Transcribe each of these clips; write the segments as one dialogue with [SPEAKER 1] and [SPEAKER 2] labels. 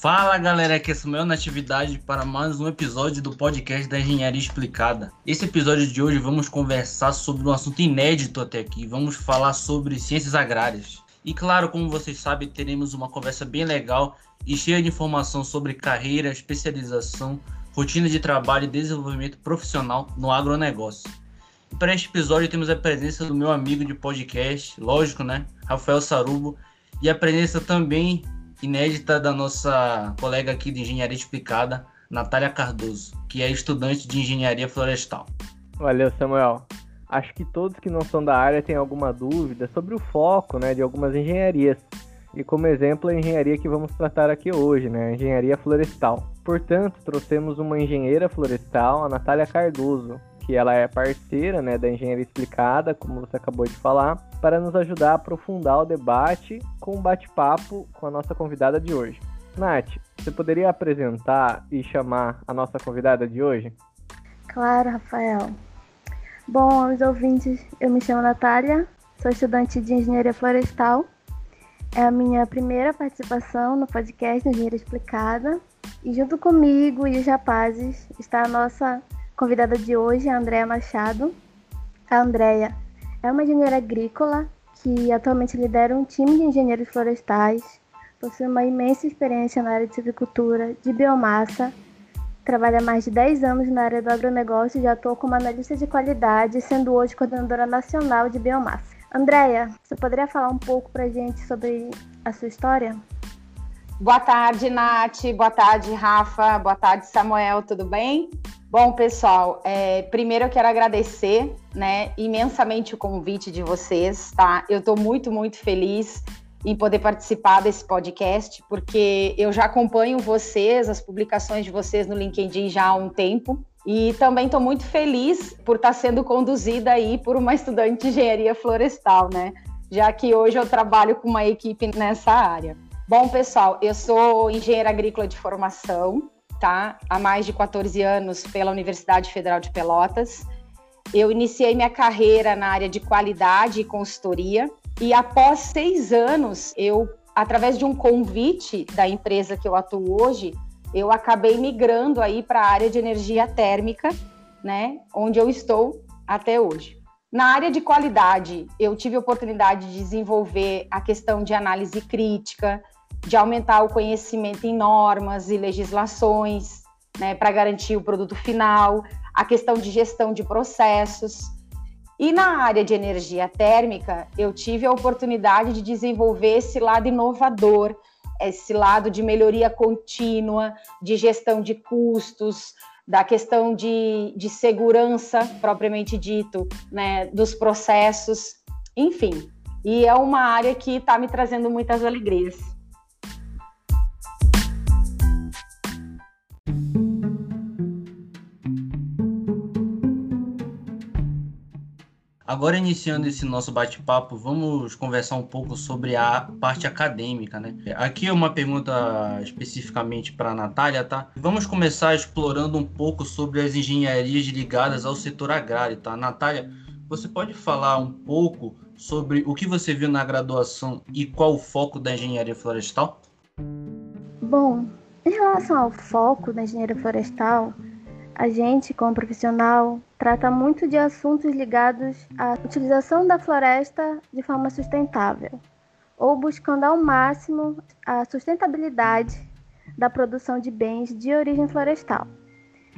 [SPEAKER 1] Fala galera, aqui é Samuel Natividade para mais um episódio do podcast da Engenharia Explicada. Esse episódio de hoje vamos conversar sobre um assunto inédito até aqui. Vamos falar sobre ciências agrárias. E claro, como vocês sabem, teremos uma conversa bem legal e cheia de informação sobre carreira, especialização, rotina de trabalho e desenvolvimento profissional no agronegócio. E para este episódio temos a presença do meu amigo de podcast, lógico, né? Rafael Sarubo, e a presença também inédita da nossa colega aqui de Engenharia Explicada, Natália Cardoso, que é estudante de Engenharia Florestal.
[SPEAKER 2] Valeu, Samuel. Acho que todos que não são da área têm alguma dúvida sobre o foco né, de algumas engenharias. E como exemplo, a engenharia que vamos tratar aqui hoje, né, a engenharia florestal. Portanto, trouxemos uma engenheira florestal, a Natália Cardoso, que ela é parceira né, da Engenharia Explicada, como você acabou de falar, para nos ajudar a aprofundar o debate com um bate-papo com a nossa convidada de hoje. Nath, você poderia apresentar e chamar a nossa convidada de hoje?
[SPEAKER 3] Claro, Rafael. Bom, aos ouvintes, eu me chamo Natália, sou estudante de Engenharia Florestal. É a minha primeira participação no podcast Engenharia Explicada. E junto comigo e os rapazes está a nossa convidada de hoje, a Andréa Machado. A Andréa é uma engenheira agrícola que atualmente lidera um time de engenheiros florestais, possui uma imensa experiência na área de silvicultura, de biomassa, trabalha há mais de 10 anos na área do agronegócio e já atua como analista de qualidade, sendo hoje coordenadora nacional de biomassa. Andréia, você poderia falar um pouco para gente sobre a sua história?
[SPEAKER 4] Boa tarde, Nath. Boa tarde, Rafa. Boa tarde, Samuel. Tudo bem? Bom, pessoal, é, primeiro eu quero agradecer né, imensamente o convite de vocês, tá? Eu estou muito, muito feliz em poder participar desse podcast, porque eu já acompanho vocês, as publicações de vocês no LinkedIn já há um tempo, e também estou muito feliz por estar tá sendo conduzida aí por uma estudante de engenharia florestal, né? Já que hoje eu trabalho com uma equipe nessa área. Bom, pessoal, eu sou engenheira agrícola de formação, tá? Há mais de 14 anos pela Universidade Federal de Pelotas. Eu iniciei minha carreira na área de qualidade e consultoria e após seis anos, eu, através de um convite da empresa que eu atuo hoje, eu acabei migrando aí para a área de energia térmica, né? Onde eu estou até hoje. Na área de qualidade, eu tive a oportunidade de desenvolver a questão de análise crítica, de aumentar o conhecimento em normas e legislações, né, para garantir o produto final, a questão de gestão de processos. E na área de energia térmica, eu tive a oportunidade de desenvolver esse lado inovador, esse lado de melhoria contínua, de gestão de custos, da questão de, de segurança, propriamente dito, né, dos processos, enfim. E é uma área que está me trazendo muitas alegrias.
[SPEAKER 1] Agora, iniciando esse nosso bate-papo, vamos conversar um pouco sobre a parte acadêmica, né? Aqui é uma pergunta especificamente para a Natália, tá? Vamos começar explorando um pouco sobre as engenharias ligadas ao setor agrário, tá? Natália, você pode falar um pouco sobre o que você viu na graduação e qual o foco da engenharia florestal?
[SPEAKER 3] Bom, em relação ao foco da engenharia florestal, a gente, como profissional, trata muito de assuntos ligados à utilização da floresta de forma sustentável, ou buscando ao máximo a sustentabilidade da produção de bens de origem florestal,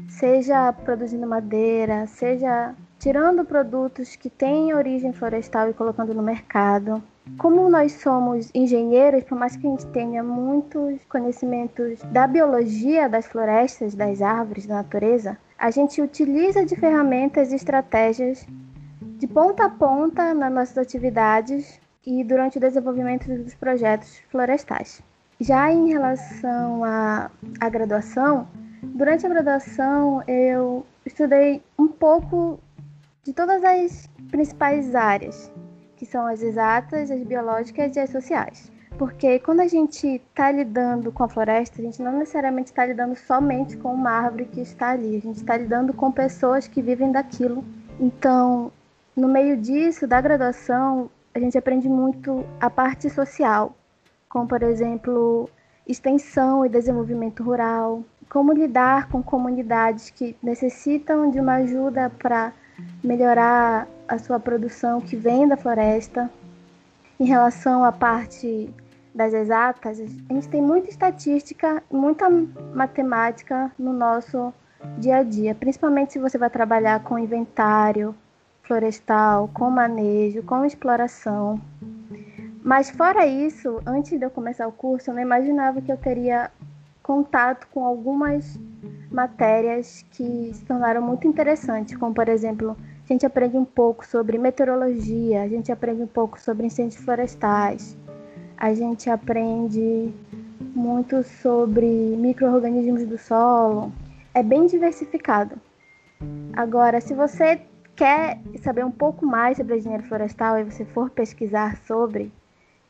[SPEAKER 3] seja produzindo madeira, seja tirando produtos que têm origem florestal e colocando no mercado. Como nós somos engenheiros, por mais que a gente tenha muitos conhecimentos da biologia das florestas, das árvores, da natureza, a gente utiliza de ferramentas e estratégias de ponta a ponta nas nossas atividades e durante o desenvolvimento dos projetos florestais. Já em relação à, à graduação, durante a graduação eu estudei um pouco de todas as principais áreas, que são as exatas, as biológicas e as sociais. Porque quando a gente está lidando com a floresta, a gente não necessariamente está lidando somente com uma árvore que está ali, a gente está lidando com pessoas que vivem daquilo. Então, no meio disso, da graduação, a gente aprende muito a parte social, como por exemplo, extensão e desenvolvimento rural, como lidar com comunidades que necessitam de uma ajuda para melhorar a sua produção que vem da floresta. Em relação à parte das exatas, a gente tem muita estatística, muita matemática no nosso dia a dia, principalmente se você vai trabalhar com inventário florestal, com manejo, com exploração. Mas fora isso, antes de eu começar o curso, eu não imaginava que eu teria contato com algumas matérias que se tornaram muito interessantes, como por exemplo, a gente aprende um pouco sobre meteorologia, a gente aprende um pouco sobre incêndios florestais, a gente aprende muito sobre micro-organismos do solo. É bem diversificado. Agora, se você quer saber um pouco mais sobre engenharia florestal e você for pesquisar sobre,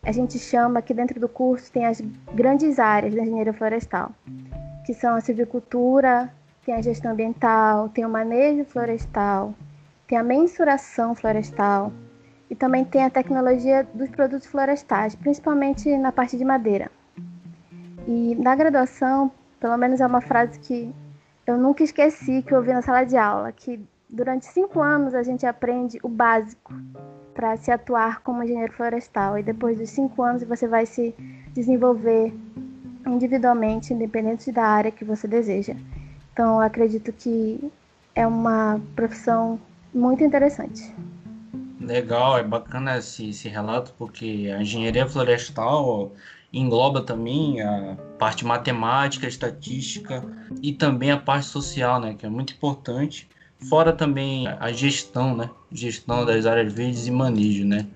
[SPEAKER 3] a gente chama que dentro do curso tem as grandes áreas da engenharia florestal, que são a silvicultura, tem a gestão ambiental, tem o manejo florestal, tem a mensuração florestal e também tem a tecnologia dos produtos florestais, principalmente na parte de madeira. E na graduação, pelo menos é uma frase que eu nunca esqueci que eu ouvi na sala de aula, que durante cinco anos a gente aprende o básico para se atuar como engenheiro florestal. E depois dos cinco anos você vai se desenvolver individualmente, independente da área que você deseja. Então, eu acredito que é uma profissão muito interessante.
[SPEAKER 1] Legal, é bacana esse, esse relato, porque a engenharia florestal engloba também a parte matemática, estatística e também a parte social, né, que é muito importante Fora também a gestão, né? Gestão das áreas verdes e manejo, né?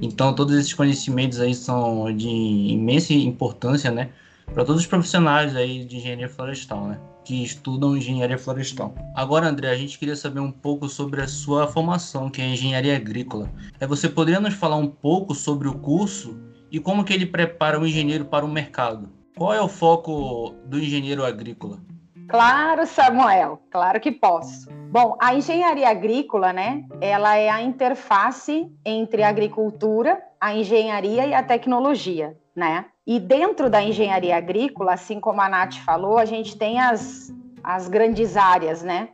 [SPEAKER 1] Então, todos esses conhecimentos aí são de imensa importância, né? Para todos os profissionais aí de engenharia florestal, né? Que estudam engenharia florestal. Agora, André, a gente queria saber um pouco sobre a sua formação, que é engenharia agrícola. É, você poderia nos falar um pouco sobre o curso e como que ele prepara o engenheiro para o mercado? Qual é o foco do engenheiro agrícola?
[SPEAKER 4] Claro, Samuel, claro que posso. Bom, a engenharia agrícola, né, ela é a interface entre a agricultura, a engenharia e a tecnologia, né? E dentro da engenharia agrícola, assim como a Nath falou, a gente tem as, as grandes áreas, né?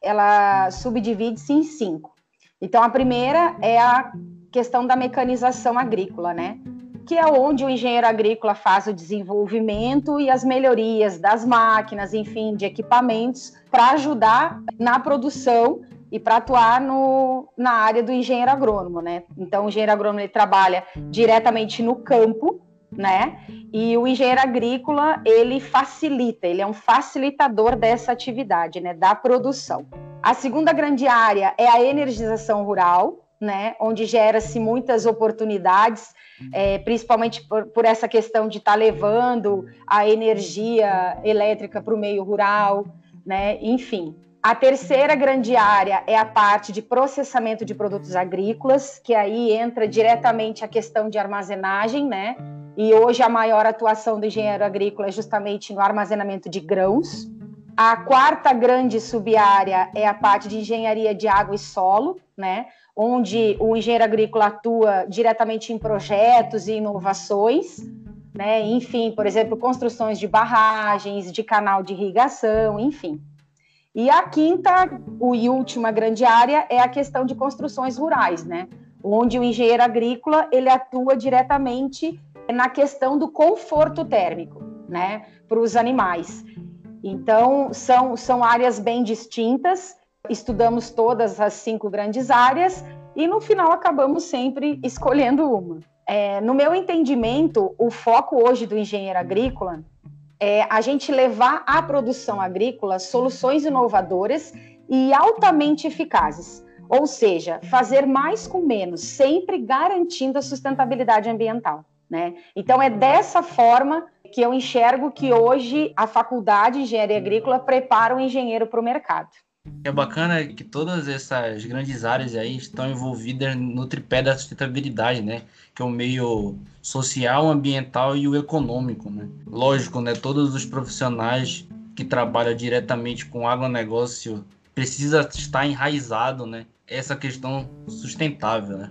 [SPEAKER 4] Ela subdivide-se em cinco. Então, a primeira é a questão da mecanização agrícola, né? Que é onde o engenheiro agrícola faz o desenvolvimento e as melhorias das máquinas, enfim, de equipamentos, para ajudar na produção e para atuar no, na área do engenheiro agrônomo, né? Então, o engenheiro agrônomo ele trabalha diretamente no campo, né? E o engenheiro agrícola ele facilita, ele é um facilitador dessa atividade, né? Da produção. A segunda grande área é a energização rural, né, onde gera-se muitas oportunidades, é, principalmente por, por, essa questão de estar tá levando a energia elétrica para o meio rural, né, enfim. A terceira grande área é a parte de processamento de produtos agrícolas, que aí entra diretamente a questão de armazenagem, né? E hoje a maior atuação do engenheiro agrícola é justamente no armazenamento de grãos. A quarta grande subárea é a parte de engenharia de água e solo, né? Onde o engenheiro agrícola atua diretamente em projetos e inovações, né? enfim, por exemplo, construções de barragens, de canal de irrigação, enfim. E a quinta e última grande área é a questão de construções rurais, né? onde o engenheiro agrícola ele atua diretamente na questão do conforto térmico né? para os animais. Então, são, são áreas bem distintas, estudamos todas as cinco grandes áreas e no final acabamos sempre escolhendo uma. É, no meu entendimento, o foco hoje do engenheiro agrícola é a gente levar à produção agrícola soluções inovadoras e altamente eficazes. Ou seja, fazer mais com menos, sempre garantindo a sustentabilidade ambiental. Né? Então, é dessa forma que eu enxergo que hoje a faculdade de engenharia agrícola prepara o engenheiro para o mercado.
[SPEAKER 1] É bacana que todas essas grandes áreas aí estão envolvidas no tripé da sustentabilidade, né? Que é o meio social, ambiental e o econômico, né? Lógico, né? Todos os profissionais que trabalham diretamente com agronegócio precisa estar enraizado, né? Essa questão sustentável, né?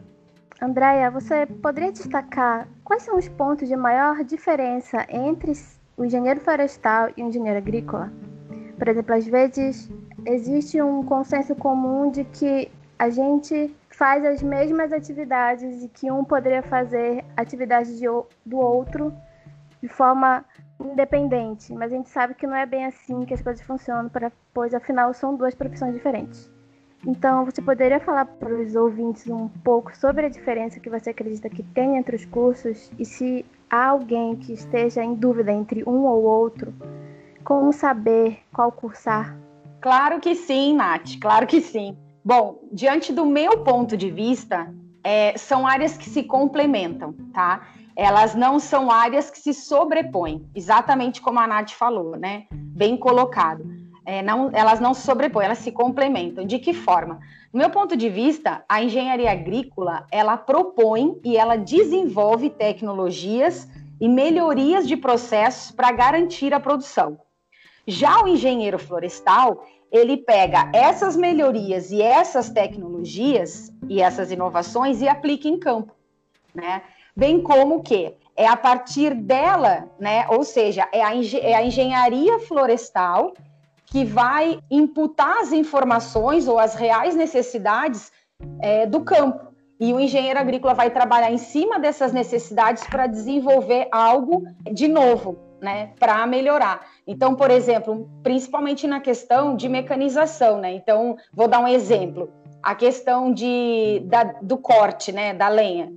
[SPEAKER 3] Andréia, você poderia destacar quais são os pontos de maior diferença entre o engenheiro florestal e o engenheiro agrícola. Por exemplo, às vezes existe um consenso comum de que a gente faz as mesmas atividades e que um poderia fazer atividades de, do outro de forma independente, mas a gente sabe que não é bem assim que as coisas funcionam, pois afinal são duas profissões diferentes. Então, você poderia falar para os ouvintes um pouco sobre a diferença que você acredita que tem entre os cursos e se há alguém que esteja em dúvida entre um ou outro, como saber qual cursar?
[SPEAKER 4] Claro que sim, Nath, claro que sim. Bom, diante do meu ponto de vista, é, são áreas que se complementam, tá? Elas não são áreas que se sobrepõem, exatamente como a Nath falou, né? Bem colocado. É, não, elas não se sobrepõem, elas se complementam. De que forma? No meu ponto de vista, a engenharia agrícola ela propõe e ela desenvolve tecnologias e melhorias de processos para garantir a produção. Já o engenheiro florestal, ele pega essas melhorias e essas tecnologias e essas inovações e aplica em campo, né? Bem como que é a partir dela, né? Ou seja, é a, é a engenharia florestal que vai imputar as informações ou as reais necessidades é, do campo. E o engenheiro agrícola vai trabalhar em cima dessas necessidades para desenvolver algo de novo, né, para melhorar. Então, por exemplo, principalmente na questão de mecanização, né? Então, vou dar um exemplo: a questão de, da, do corte, né, da lenha.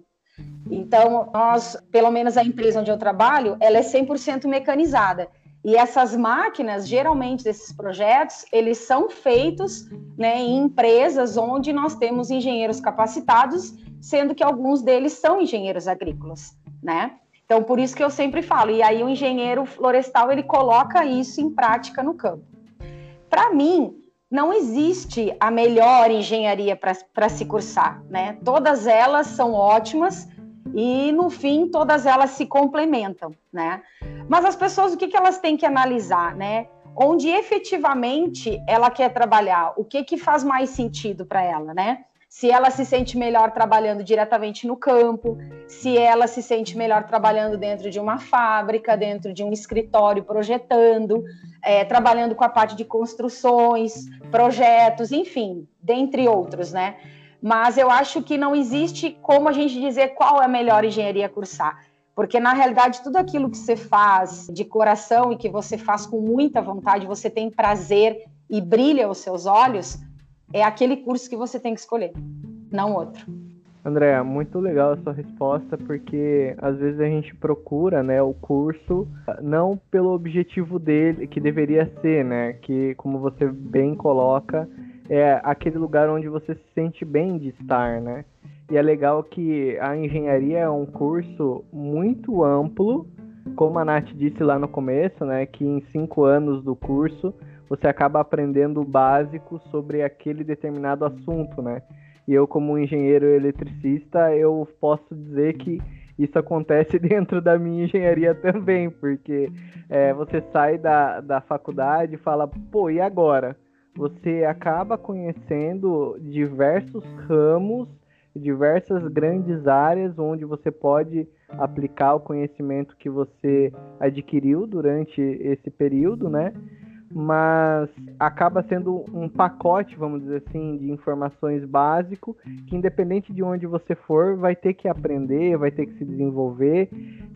[SPEAKER 4] Então, nós, pelo menos a empresa onde eu trabalho, ela é 100% mecanizada. E essas máquinas, geralmente, esses projetos, eles são feitos né, em empresas onde nós temos engenheiros capacitados, sendo que alguns deles são engenheiros agrícolas, né? Então, por isso que eu sempre falo. E aí, o engenheiro florestal, ele coloca isso em prática no campo. Para mim, não existe a melhor engenharia para se cursar, né? Todas elas são ótimas, e no fim todas elas se complementam, né? Mas as pessoas o que, que elas têm que analisar, né? Onde efetivamente ela quer trabalhar, o que que faz mais sentido para ela, né? Se ela se sente melhor trabalhando diretamente no campo, se ela se sente melhor trabalhando dentro de uma fábrica, dentro de um escritório projetando, é, trabalhando com a parte de construções, projetos, enfim, dentre outros, né? mas eu acho que não existe como a gente dizer qual é a melhor engenharia cursar. Porque, na realidade, tudo aquilo que você faz de coração e que você faz com muita vontade, você tem prazer e brilha os seus olhos, é aquele curso que você tem que escolher, não outro.
[SPEAKER 2] André, muito legal a sua resposta, porque às vezes a gente procura, né, o curso não pelo objetivo dele, que deveria ser, né, que como você bem coloca, é aquele lugar onde você se sente bem de estar, né? E é legal que a engenharia é um curso muito amplo, como a Nath disse lá no começo, né? Que em cinco anos do curso você acaba aprendendo o básico sobre aquele determinado assunto, né? E eu, como engenheiro eletricista, eu posso dizer que isso acontece dentro da minha engenharia também, porque é, você sai da, da faculdade e fala, pô, e agora? você acaba conhecendo diversos ramos, diversas grandes áreas onde você pode aplicar o conhecimento que você adquiriu durante esse período, né? Mas acaba sendo um pacote, vamos dizer assim, de informações básico que independente de onde você for, vai ter que aprender, vai ter que se desenvolver,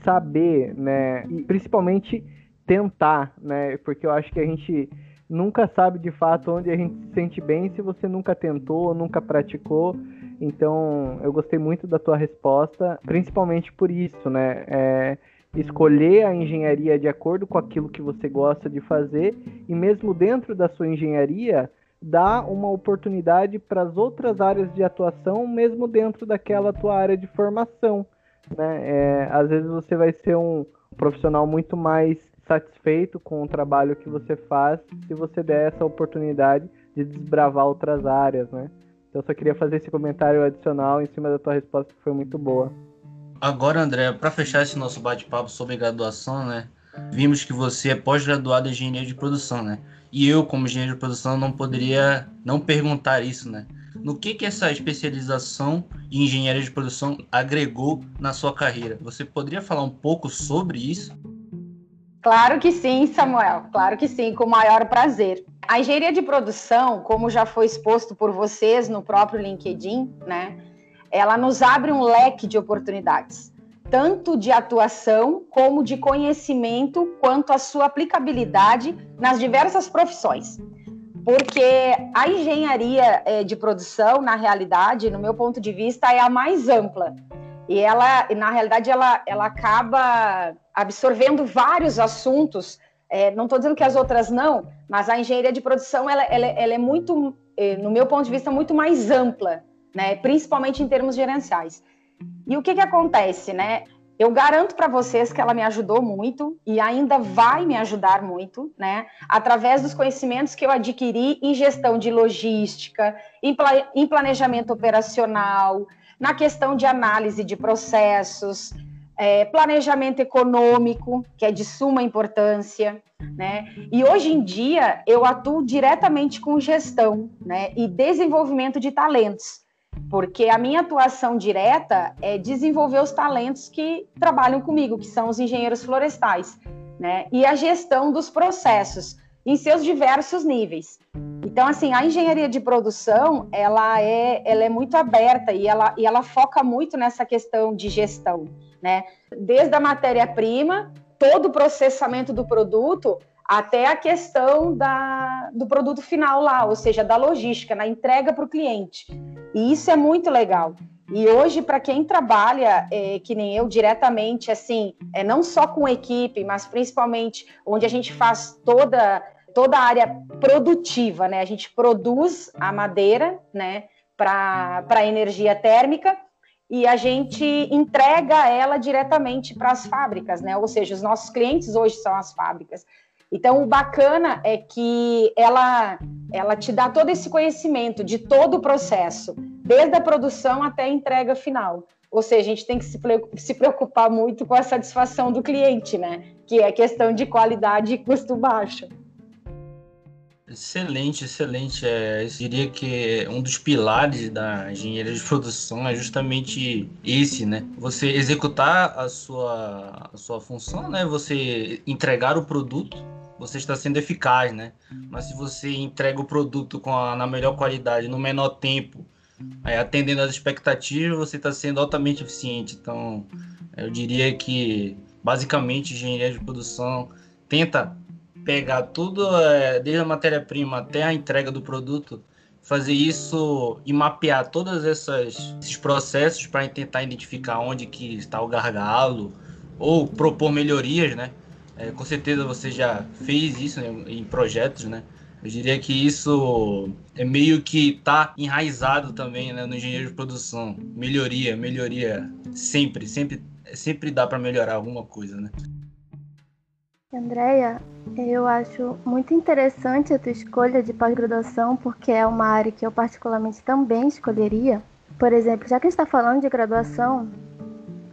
[SPEAKER 2] saber, né? E principalmente tentar, né? Porque eu acho que a gente nunca sabe de fato onde a gente se sente bem se você nunca tentou, nunca praticou. Então, eu gostei muito da tua resposta, principalmente por isso, né? É, escolher a engenharia de acordo com aquilo que você gosta de fazer e mesmo dentro da sua engenharia dar uma oportunidade para as outras áreas de atuação, mesmo dentro daquela tua área de formação. Né? É, às vezes você vai ser um profissional muito mais satisfeito com o trabalho que você faz se você der essa oportunidade de desbravar outras áreas, né? Então, eu só queria fazer esse comentário adicional em cima da tua resposta, que foi muito boa.
[SPEAKER 1] Agora, André, para fechar esse nosso bate-papo sobre graduação, né? Vimos que você é pós-graduado em engenharia de produção, né? E eu, como engenheiro de produção, não poderia não perguntar isso, né? No que que essa especialização em engenharia de produção agregou na sua carreira? Você poderia falar um pouco sobre isso?
[SPEAKER 4] Claro que sim, Samuel. Claro que sim, com o maior prazer. A engenharia de produção, como já foi exposto por vocês no próprio LinkedIn, né? Ela nos abre um leque de oportunidades, tanto de atuação como de conhecimento, quanto a sua aplicabilidade nas diversas profissões. Porque a engenharia eh, de produção, na realidade, no meu ponto de vista, é a mais ampla e ela, na realidade, ela, ela acaba absorvendo vários assuntos. É, não estou dizendo que as outras não, mas a engenharia de produção ela, ela, ela é muito, é, no meu ponto de vista, muito mais ampla, né? principalmente em termos gerenciais. E o que, que acontece, né? Eu garanto para vocês que ela me ajudou muito e ainda vai me ajudar muito, né? Através dos conhecimentos que eu adquiri em gestão de logística, em planejamento operacional, na questão de análise de processos, é, planejamento econômico, que é de suma importância, né? E hoje em dia eu atuo diretamente com gestão, né? E desenvolvimento de talentos, porque a minha atuação direta é desenvolver os talentos que trabalham comigo, que são os engenheiros florestais, né? E a gestão dos processos em seus diversos níveis. Então, assim, a engenharia de produção, ela é, ela é muito aberta e ela, e ela foca muito nessa questão de gestão, né? Desde a matéria-prima, todo o processamento do produto, até a questão da, do produto final lá, ou seja, da logística, na entrega para o cliente. E isso é muito legal. E hoje, para quem trabalha, é, que nem eu, diretamente, assim, é, não só com equipe, mas principalmente onde a gente faz toda toda a área produtiva, né? A gente produz a madeira, né, para energia térmica e a gente entrega ela diretamente para as fábricas, né? Ou seja, os nossos clientes hoje são as fábricas. Então, o bacana é que ela, ela te dá todo esse conhecimento de todo o processo, desde a produção até a entrega final. Ou seja, a gente tem que se preocupar muito com a satisfação do cliente, né? Que é questão de qualidade e custo baixo.
[SPEAKER 1] Excelente, excelente. É, eu diria que um dos pilares da engenharia de produção é justamente esse, né? Você executar a sua, a sua função, né? Você entregar o produto, você está sendo eficaz, né? Mas se você entrega o produto com a, na melhor qualidade, no menor tempo, atendendo às expectativas, você está sendo altamente eficiente. Então, eu diria que basicamente engenharia de produção tenta pegar tudo, é, desde a matéria-prima até a entrega do produto, fazer isso e mapear todos esses processos para tentar identificar onde que está o gargalo ou propor melhorias, né? É, com certeza você já fez isso né, em projetos, né? Eu diria que isso é meio que está enraizado também né, no engenheiro de produção. Melhoria, melhoria, sempre, sempre, sempre dá para melhorar alguma coisa, né?
[SPEAKER 3] Andréia, eu acho muito interessante a tua escolha de pós-graduação, porque é uma área que eu particularmente também escolheria. Por exemplo, já que a gente está falando de graduação,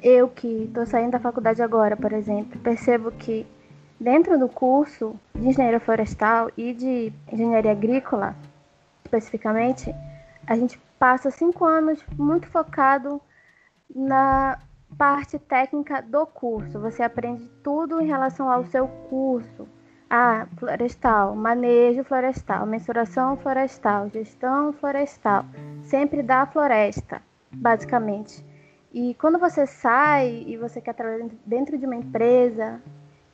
[SPEAKER 3] eu que estou saindo da faculdade agora, por exemplo, percebo que dentro do curso de engenharia florestal e de engenharia agrícola, especificamente, a gente passa cinco anos muito focado na parte técnica do curso. Você aprende tudo em relação ao seu curso. Ah, florestal, manejo florestal, mensuração florestal, gestão florestal, sempre da floresta, basicamente. E quando você sai e você quer trabalhar dentro de uma empresa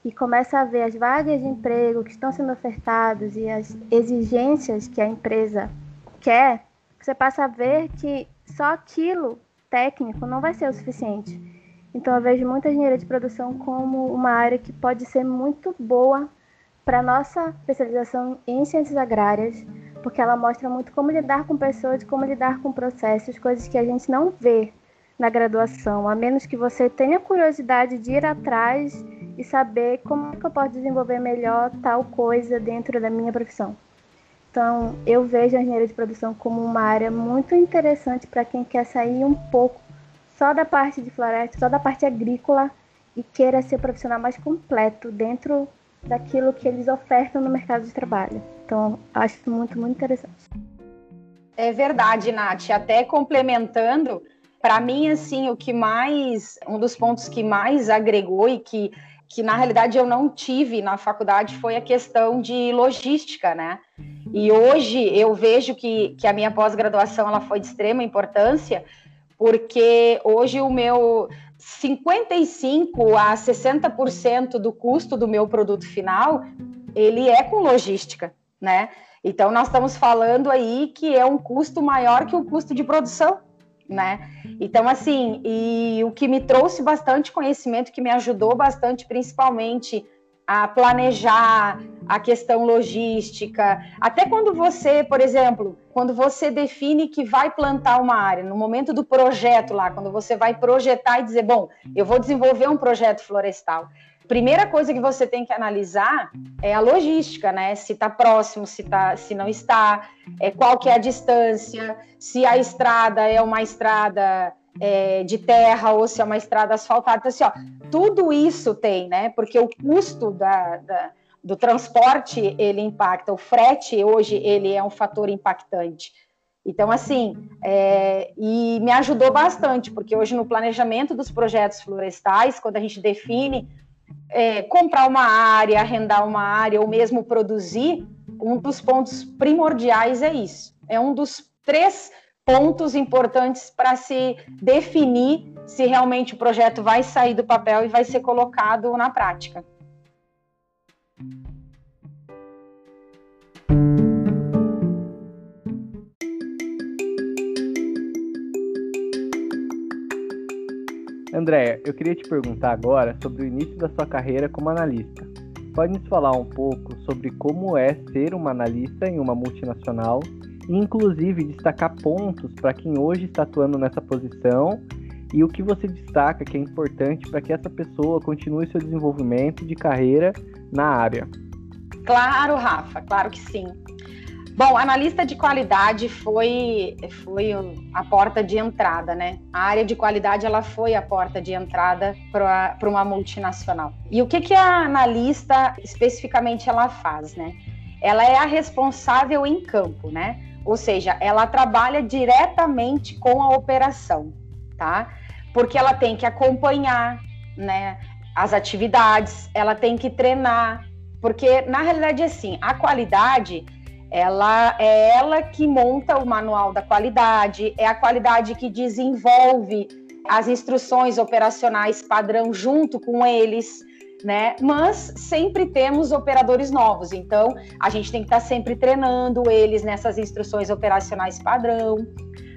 [SPEAKER 3] e começa a ver as vagas de emprego que estão sendo ofertadas e as exigências que a empresa quer, você passa a ver que só aquilo técnico não vai ser o suficiente. Então eu vejo muita engenharia de produção como uma área que pode ser muito boa para nossa especialização em ciências agrárias, porque ela mostra muito como lidar com pessoas, como lidar com processos, coisas que a gente não vê na graduação, a menos que você tenha curiosidade de ir atrás e saber como que eu posso desenvolver melhor tal coisa dentro da minha profissão. Então, eu vejo a engenharia de produção como uma área muito interessante para quem quer sair um pouco só da parte de floresta, só da parte agrícola e queira ser profissional mais completo dentro daquilo que eles ofertam no mercado de trabalho. Então, acho muito, muito interessante.
[SPEAKER 4] É verdade, Nath. Até complementando, para mim, assim, o que mais, um dos pontos que mais agregou e que que na realidade eu não tive na faculdade foi a questão de logística, né? E hoje eu vejo que, que a minha pós-graduação ela foi de extrema importância, porque hoje o meu 55 a 60% do custo do meu produto final, ele é com logística, né? Então nós estamos falando aí que é um custo maior que o custo de produção né? Então, assim, e o que me trouxe bastante conhecimento, que me ajudou bastante, principalmente a planejar a questão logística. Até quando você, por exemplo, quando você define que vai plantar uma área, no momento do projeto lá, quando você vai projetar e dizer, bom, eu vou desenvolver um projeto florestal primeira coisa que você tem que analisar é a logística, né? Se está próximo, se, tá, se não está, é, qual que é a distância, se a estrada é uma estrada é, de terra ou se é uma estrada asfaltada. Então, assim, ó, tudo isso tem, né? Porque o custo da, da, do transporte, ele impacta. O frete, hoje, ele é um fator impactante. Então, assim, é, e me ajudou bastante, porque hoje no planejamento dos projetos florestais, quando a gente define é, comprar uma área, arrendar uma área ou mesmo produzir, um dos pontos primordiais é isso. É um dos três pontos importantes para se definir se realmente o projeto vai sair do papel e vai ser colocado na prática.
[SPEAKER 2] Andréia, eu queria te perguntar agora sobre o início da sua carreira como analista. Pode nos falar um pouco sobre como é ser uma analista em uma multinacional e, inclusive, destacar pontos para quem hoje está atuando nessa posição e o que você destaca que é importante para que essa pessoa continue seu desenvolvimento de carreira na área?
[SPEAKER 4] Claro, Rafa, claro que sim. Bom, analista de qualidade foi, foi a porta de entrada, né? A área de qualidade ela foi a porta de entrada para uma multinacional. E o que, que a analista especificamente ela faz, né? Ela é a responsável em campo, né? Ou seja, ela trabalha diretamente com a operação, tá? Porque ela tem que acompanhar, né? As atividades, ela tem que treinar, porque na realidade assim, a qualidade ela é ela que monta o manual da qualidade, é a qualidade que desenvolve as instruções operacionais padrão junto com eles, né? Mas sempre temos operadores novos, então a gente tem que estar sempre treinando eles nessas instruções operacionais padrão,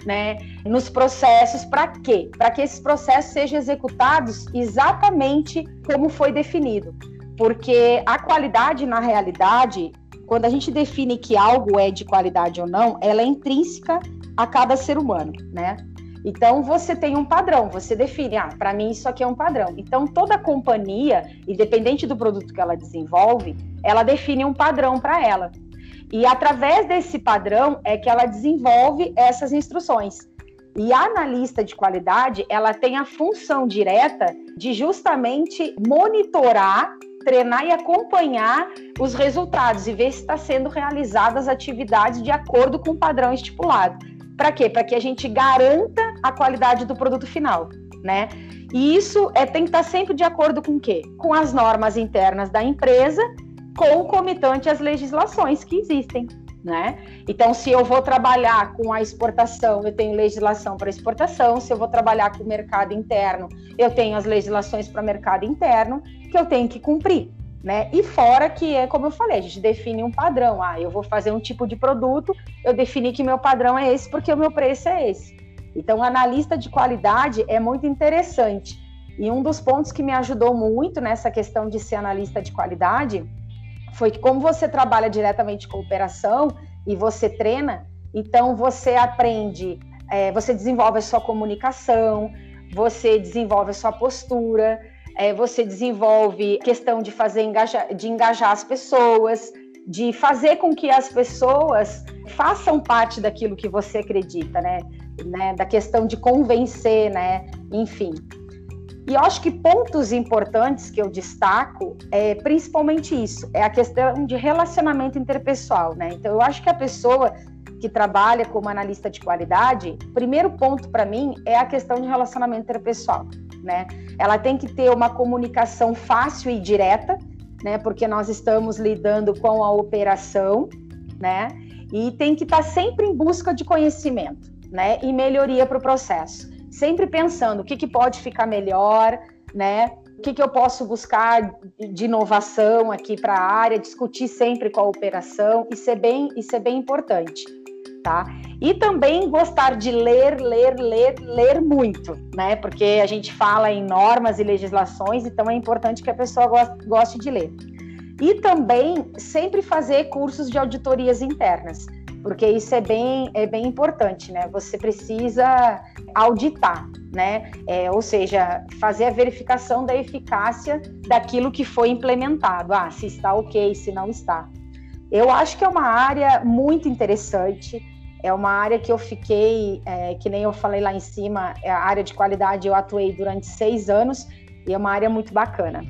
[SPEAKER 4] né? Nos processos, para quê? Para que esses processos sejam executados exatamente como foi definido. Porque a qualidade, na realidade, quando a gente define que algo é de qualidade ou não, ela é intrínseca a cada ser humano, né? Então você tem um padrão, você define, ah, para mim isso aqui é um padrão. Então toda companhia, independente do produto que ela desenvolve, ela define um padrão para ela. E através desse padrão é que ela desenvolve essas instruções. E a analista de qualidade, ela tem a função direta de justamente monitorar treinar e acompanhar os resultados e ver se está sendo realizadas as atividades de acordo com o padrão estipulado. Para quê? Para que a gente garanta a qualidade do produto final, né? E isso é, tem que estar tá sempre de acordo com o quê? Com as normas internas da empresa, concomitante às legislações que existem, né? Então, se eu vou trabalhar com a exportação, eu tenho legislação para exportação. Se eu vou trabalhar com o mercado interno, eu tenho as legislações para mercado interno que eu tenho que cumprir. Né? E fora que é como eu falei, a gente define um padrão. Ah, eu vou fazer um tipo de produto, eu defini que meu padrão é esse porque o meu preço é esse. Então, analista de qualidade é muito interessante. E um dos pontos que me ajudou muito nessa questão de ser analista de qualidade foi que, como você trabalha diretamente com operação e você treina, então você aprende, é, você desenvolve a sua comunicação, você desenvolve a sua postura, é, você desenvolve questão de fazer engajar, de engajar as pessoas, de fazer com que as pessoas façam parte daquilo que você acredita, né? né? Da questão de convencer, né? Enfim. E eu acho que pontos importantes que eu destaco é principalmente isso, é a questão de relacionamento interpessoal, né? Então eu acho que a pessoa que trabalha como analista de qualidade, primeiro ponto para mim é a questão de relacionamento interpessoal. né? Ela tem que ter uma comunicação fácil e direta, né? Porque nós estamos lidando com a operação, né? E tem que estar tá sempre em busca de conhecimento, né? E melhoria para o processo. Sempre pensando o que, que pode ficar melhor, né? O que, que eu posso buscar de inovação aqui para a área, discutir sempre com a operação, isso é bem, isso é bem importante tá? E também gostar de ler, ler, ler, ler muito, né? Porque a gente fala em normas e legislações, então é importante que a pessoa goste de ler. E também sempre fazer cursos de auditorias internas, porque isso é bem, é bem importante, né? Você precisa auditar, né? É, ou seja, fazer a verificação da eficácia daquilo que foi implementado. Ah, se está ok, se não está. Eu acho que é uma área muito interessante é uma área que eu fiquei, é, que nem eu falei lá em cima, é a área de qualidade eu atuei durante seis anos e é uma área muito bacana.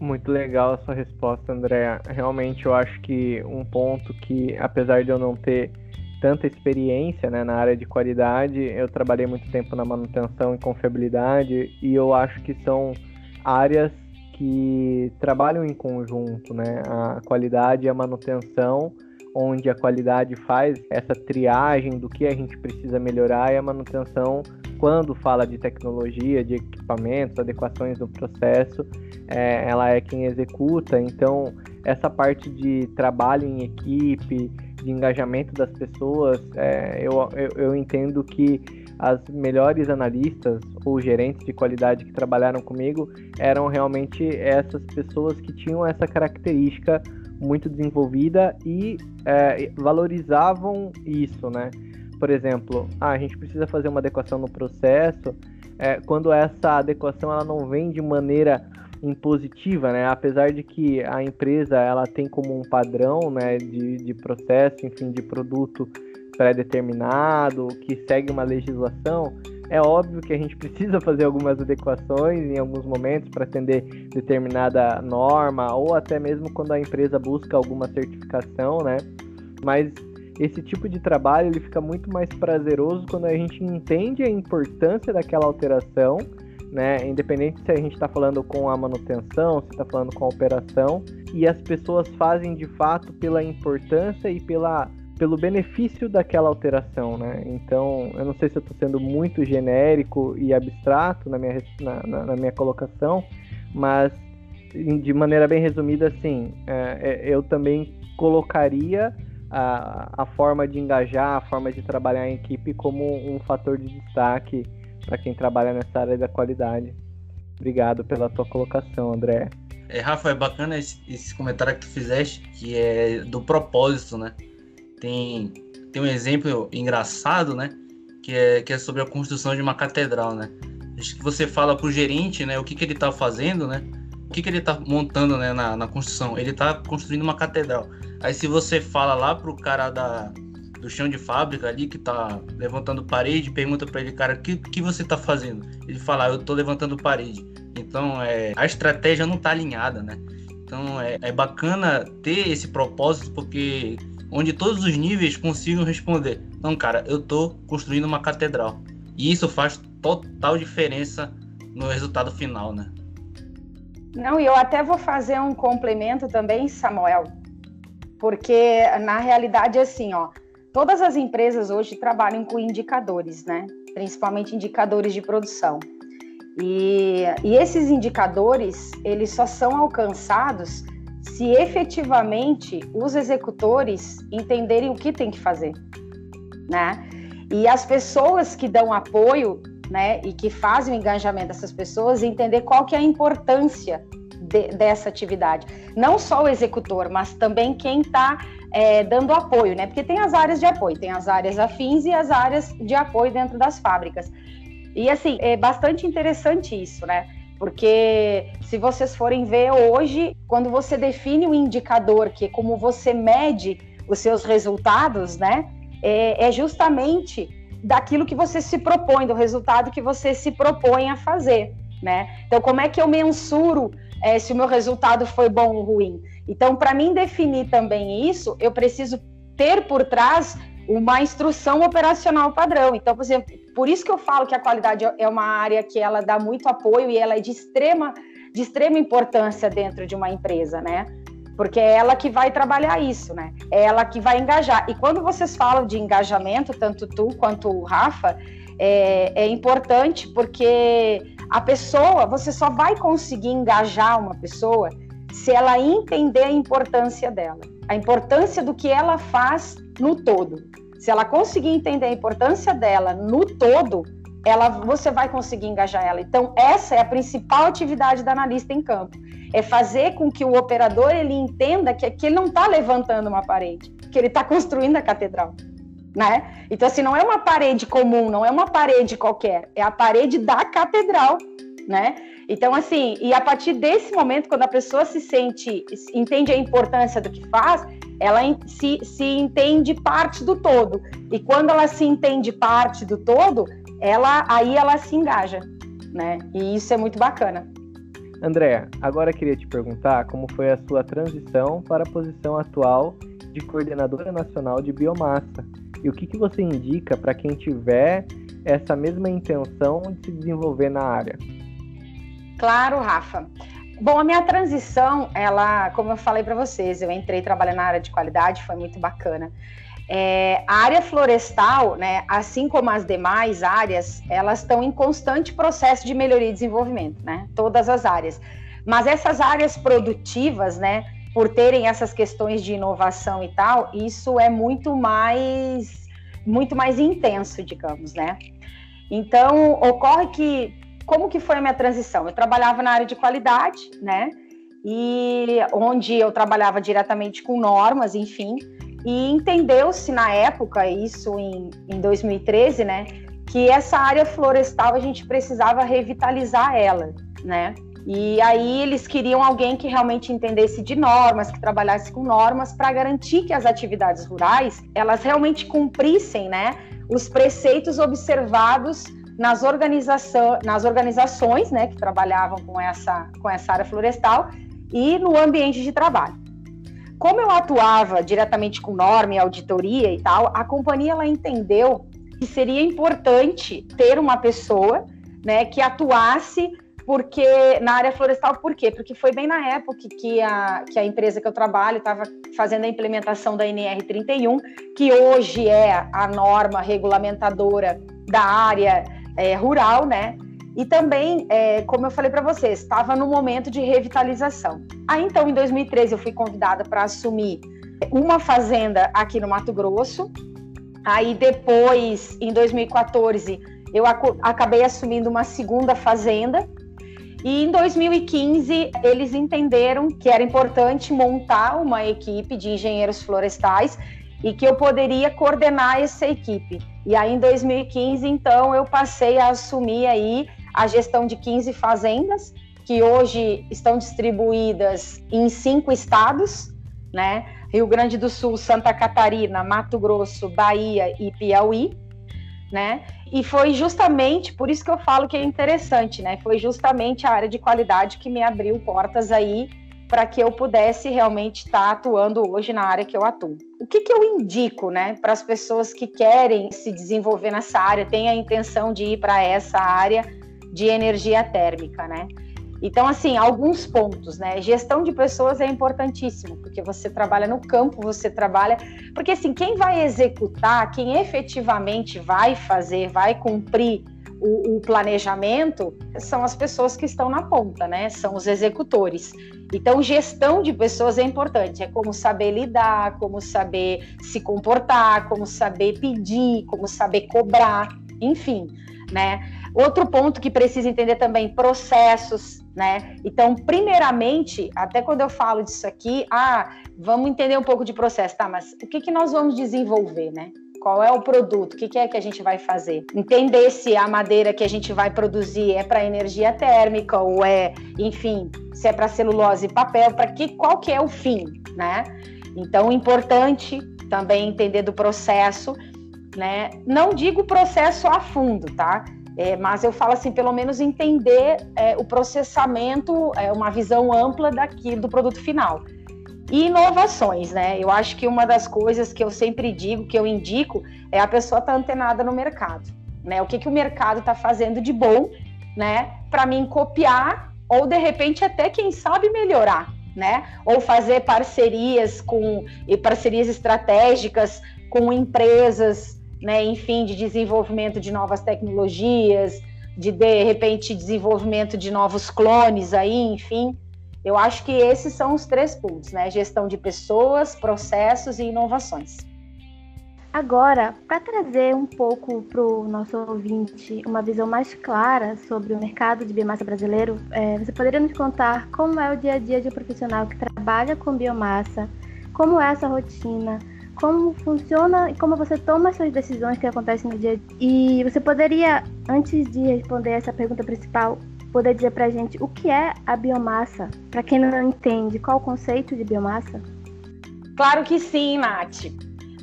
[SPEAKER 2] Muito legal a sua resposta, Andréa. Realmente eu acho que um ponto que, apesar de eu não ter tanta experiência né, na área de qualidade, eu trabalhei muito tempo na manutenção e confiabilidade e eu acho que são áreas que trabalham em conjunto, né? A qualidade e a manutenção onde a qualidade faz essa triagem do que a gente precisa melhorar e a manutenção, quando fala de tecnologia, de equipamentos, adequações do processo, é, ela é quem executa. Então, essa parte de trabalho em equipe, de engajamento das pessoas, é, eu, eu, eu entendo que as melhores analistas ou gerentes de qualidade que trabalharam comigo eram realmente essas pessoas que tinham essa característica muito desenvolvida e é, valorizavam isso, né? Por exemplo, ah, a gente precisa fazer uma adequação no processo, é, quando essa adequação ela não vem de maneira impositiva, né? Apesar de que a empresa ela tem como um padrão, né, de, de processo, enfim, de produto pré-determinado, que segue uma legislação, é óbvio que a gente precisa fazer algumas adequações em alguns momentos para atender determinada norma ou até mesmo quando a empresa busca alguma certificação, né? Mas esse tipo de trabalho ele fica muito mais prazeroso quando a gente entende a importância daquela alteração, né? Independente se a gente está falando com a manutenção, se está falando com a operação, e as pessoas fazem de fato pela importância e pela pelo benefício daquela alteração, né? Então, eu não sei se eu estou sendo muito genérico e abstrato na minha, na, na, na minha colocação, mas de maneira bem resumida, assim, é, é, eu também colocaria a, a forma de engajar, a forma de trabalhar em equipe como um fator de destaque para quem trabalha nessa área da qualidade. Obrigado pela tua colocação, André.
[SPEAKER 1] É, Rafa, é bacana esse, esse comentário que tu fizeste, que é do propósito, né? Tem, tem um exemplo engraçado, né? Que é, que é sobre a construção de uma catedral, né? Acho que você fala pro gerente, né? O que, que ele tá fazendo, né? O que, que ele tá montando né, na, na construção? Ele tá construindo uma catedral. Aí se você fala lá pro cara da, do chão de fábrica ali que tá levantando parede, pergunta para ele, cara, o que, que você tá fazendo? Ele fala, ah, eu tô levantando parede. Então, é, a estratégia não tá alinhada, né? Então, é, é bacana ter esse propósito, porque onde todos os níveis consigam responder: não, cara, eu estou construindo uma catedral. E isso faz total diferença no resultado final, né?
[SPEAKER 4] Não, e eu até vou fazer um complemento também, Samuel, porque na realidade, assim, ó, todas as empresas hoje trabalham com indicadores, né? Principalmente indicadores de produção. E, e esses indicadores, eles só são alcançados se efetivamente os executores entenderem o que tem que fazer, né? E as pessoas que dão apoio, né, e que fazem o engajamento dessas pessoas, entender qual que é a importância de, dessa atividade. Não só o executor, mas também quem está é, dando apoio, né? Porque tem as áreas de apoio, tem as áreas afins e as áreas de apoio dentro das fábricas. E assim, é bastante interessante isso, né? Porque se vocês forem ver hoje, quando você define o indicador, que é como você mede os seus resultados, né? É, é, justamente daquilo que você se propõe, do resultado que você se propõe a fazer, né? Então, como é que eu mensuro é, se o meu resultado foi bom ou ruim? Então, para mim definir também isso, eu preciso ter por trás uma instrução operacional padrão. Então, por exemplo, por isso que eu falo que a qualidade é uma área que ela dá muito apoio e ela é de extrema, de extrema importância dentro de uma empresa, né? Porque é ela que vai trabalhar isso, né? É ela que vai engajar. E quando vocês falam de engajamento, tanto tu quanto o Rafa, é, é importante porque a pessoa, você só vai conseguir engajar uma pessoa se ela entender a importância dela, a importância do que ela faz no todo. Se ela conseguir entender a importância dela no todo, ela, você vai conseguir engajar ela. Então, essa é a principal atividade da analista em campo. É fazer com que o operador ele entenda que aqui ele não está levantando uma parede, que ele está construindo a catedral. Né? Então, assim, não é uma parede comum, não é uma parede qualquer, é a parede da catedral, né? Então, assim, e a partir desse momento, quando a pessoa se sente, entende a importância do que faz, ela se, se entende parte do todo. E quando ela se entende parte do todo, ela aí ela se engaja, né? E isso é muito bacana.
[SPEAKER 2] André, agora queria te perguntar como foi a sua transição para a posição atual de coordenadora nacional de biomassa e o que, que você indica para quem tiver essa mesma intenção de se desenvolver na área.
[SPEAKER 4] Claro, Rafa. Bom, a minha transição, ela, como eu falei para vocês, eu entrei trabalhando na área de qualidade, foi muito bacana. É, a área florestal, né, assim como as demais áreas, elas estão em constante processo de melhoria e desenvolvimento, né? Todas as áreas. Mas essas áreas produtivas, né, por terem essas questões de inovação e tal, isso é muito mais muito mais intenso, digamos, né? Então, ocorre que como que foi a minha transição? Eu trabalhava na área de qualidade, né? E onde eu trabalhava diretamente com normas, enfim, e entendeu-se na época, isso em, em 2013, né, que essa área florestal a gente precisava revitalizar ela, né? E aí eles queriam alguém que realmente entendesse de normas, que trabalhasse com normas para garantir que as atividades rurais elas realmente cumprissem, né, os preceitos observados nas, organização, nas organizações né, que trabalhavam com essa, com essa área florestal e no ambiente de trabalho. Como eu atuava diretamente com norma e auditoria e tal, a companhia ela entendeu que seria importante ter uma pessoa né, que atuasse porque na área florestal, por quê? Porque foi bem na época que a, que a empresa que eu trabalho estava fazendo a implementação da NR31, que hoje é a norma regulamentadora da área é, rural, né? E também, é, como eu falei para vocês, estava no momento de revitalização. Aí, então, em 2013, eu fui convidada para assumir uma fazenda aqui no Mato Grosso. Aí, depois, em 2014, eu acabei assumindo uma segunda fazenda. E em 2015, eles entenderam que era importante montar uma equipe de engenheiros florestais e que eu poderia coordenar essa equipe. E aí em 2015, então, eu passei a assumir aí a gestão de 15 fazendas, que hoje estão distribuídas em cinco estados, né? Rio Grande do Sul, Santa Catarina, Mato Grosso, Bahia e Piauí, né? E foi justamente por isso que eu falo que é interessante, né? Foi justamente a área de qualidade que me abriu portas aí para que eu pudesse realmente estar tá atuando hoje na área que eu atuo. O que, que eu indico né, para as pessoas que querem se desenvolver nessa área, têm a intenção de ir para essa área de energia térmica, né? Então, assim, alguns pontos, né? Gestão de pessoas é importantíssimo, porque você trabalha no campo, você trabalha. Porque, assim, quem vai executar, quem efetivamente vai fazer, vai cumprir o, o, planejamento são as pessoas que estão na ponta, né? São os executores. Então, gestão de pessoas é importante. É como saber lidar, como saber se comportar, como saber pedir, como saber cobrar, enfim, né? Outro ponto que precisa entender também, processos, né? Então, primeiramente, até quando eu falo disso aqui, ah, vamos entender um pouco de processo, tá? Mas o que, que nós vamos desenvolver, né? Qual é o produto? O que, é que a gente vai fazer? Entender se a madeira que a gente vai produzir é para energia térmica ou é, enfim, se é para celulose e papel, para que qual que é o fim, né? Então, importante também entender do processo, né? Não digo processo a fundo, tá? É, mas eu falo assim, pelo menos entender é, o processamento, é, uma visão ampla daqui do produto final. E inovações, né? Eu acho que uma das coisas que eu sempre digo, que eu indico, é a pessoa estar tá antenada no mercado, né? O que, que o mercado está fazendo de bom, né? Para mim copiar ou de repente até quem sabe melhorar, né? Ou fazer parcerias com e parcerias estratégicas com empresas, né? Enfim, de desenvolvimento de novas tecnologias, de de repente desenvolvimento de novos clones aí, enfim. Eu acho que esses são os três pontos, né? Gestão de pessoas, processos e inovações.
[SPEAKER 3] Agora, para trazer um pouco para o nosso ouvinte uma visão mais clara sobre o mercado de biomassa brasileiro, é, você poderia nos contar como é o dia a dia de um profissional que trabalha com biomassa, como é essa rotina, como funciona e como você toma suas decisões que acontecem no dia a dia. E você poderia, antes de responder essa pergunta principal, poder dizer para a gente o que é a biomassa? Para quem não entende, qual o conceito de biomassa?
[SPEAKER 4] Claro que sim, Nath.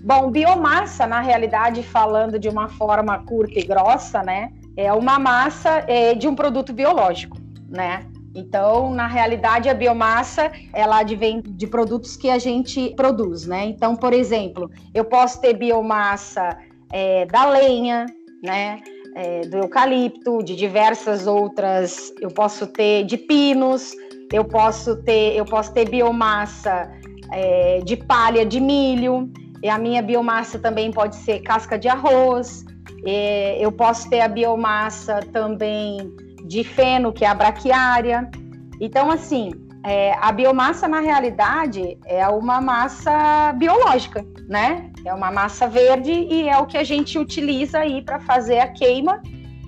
[SPEAKER 4] Bom, biomassa, na realidade, falando de uma forma curta e grossa, né, é uma massa é, de um produto biológico, né? Então, na realidade, a biomassa ela advém de produtos que a gente produz, né? Então, por exemplo, eu posso ter biomassa é, da lenha, né? É, do eucalipto, de diversas outras, eu posso ter de pinos, eu posso ter, eu posso ter biomassa é, de palha de milho, e a minha biomassa também pode ser casca de arroz, é, eu posso ter a biomassa também de feno, que é a braquiária. Então, assim, é, a biomassa, na realidade, é uma massa biológica, né? É uma massa verde e é o que a gente utiliza aí para fazer a queima,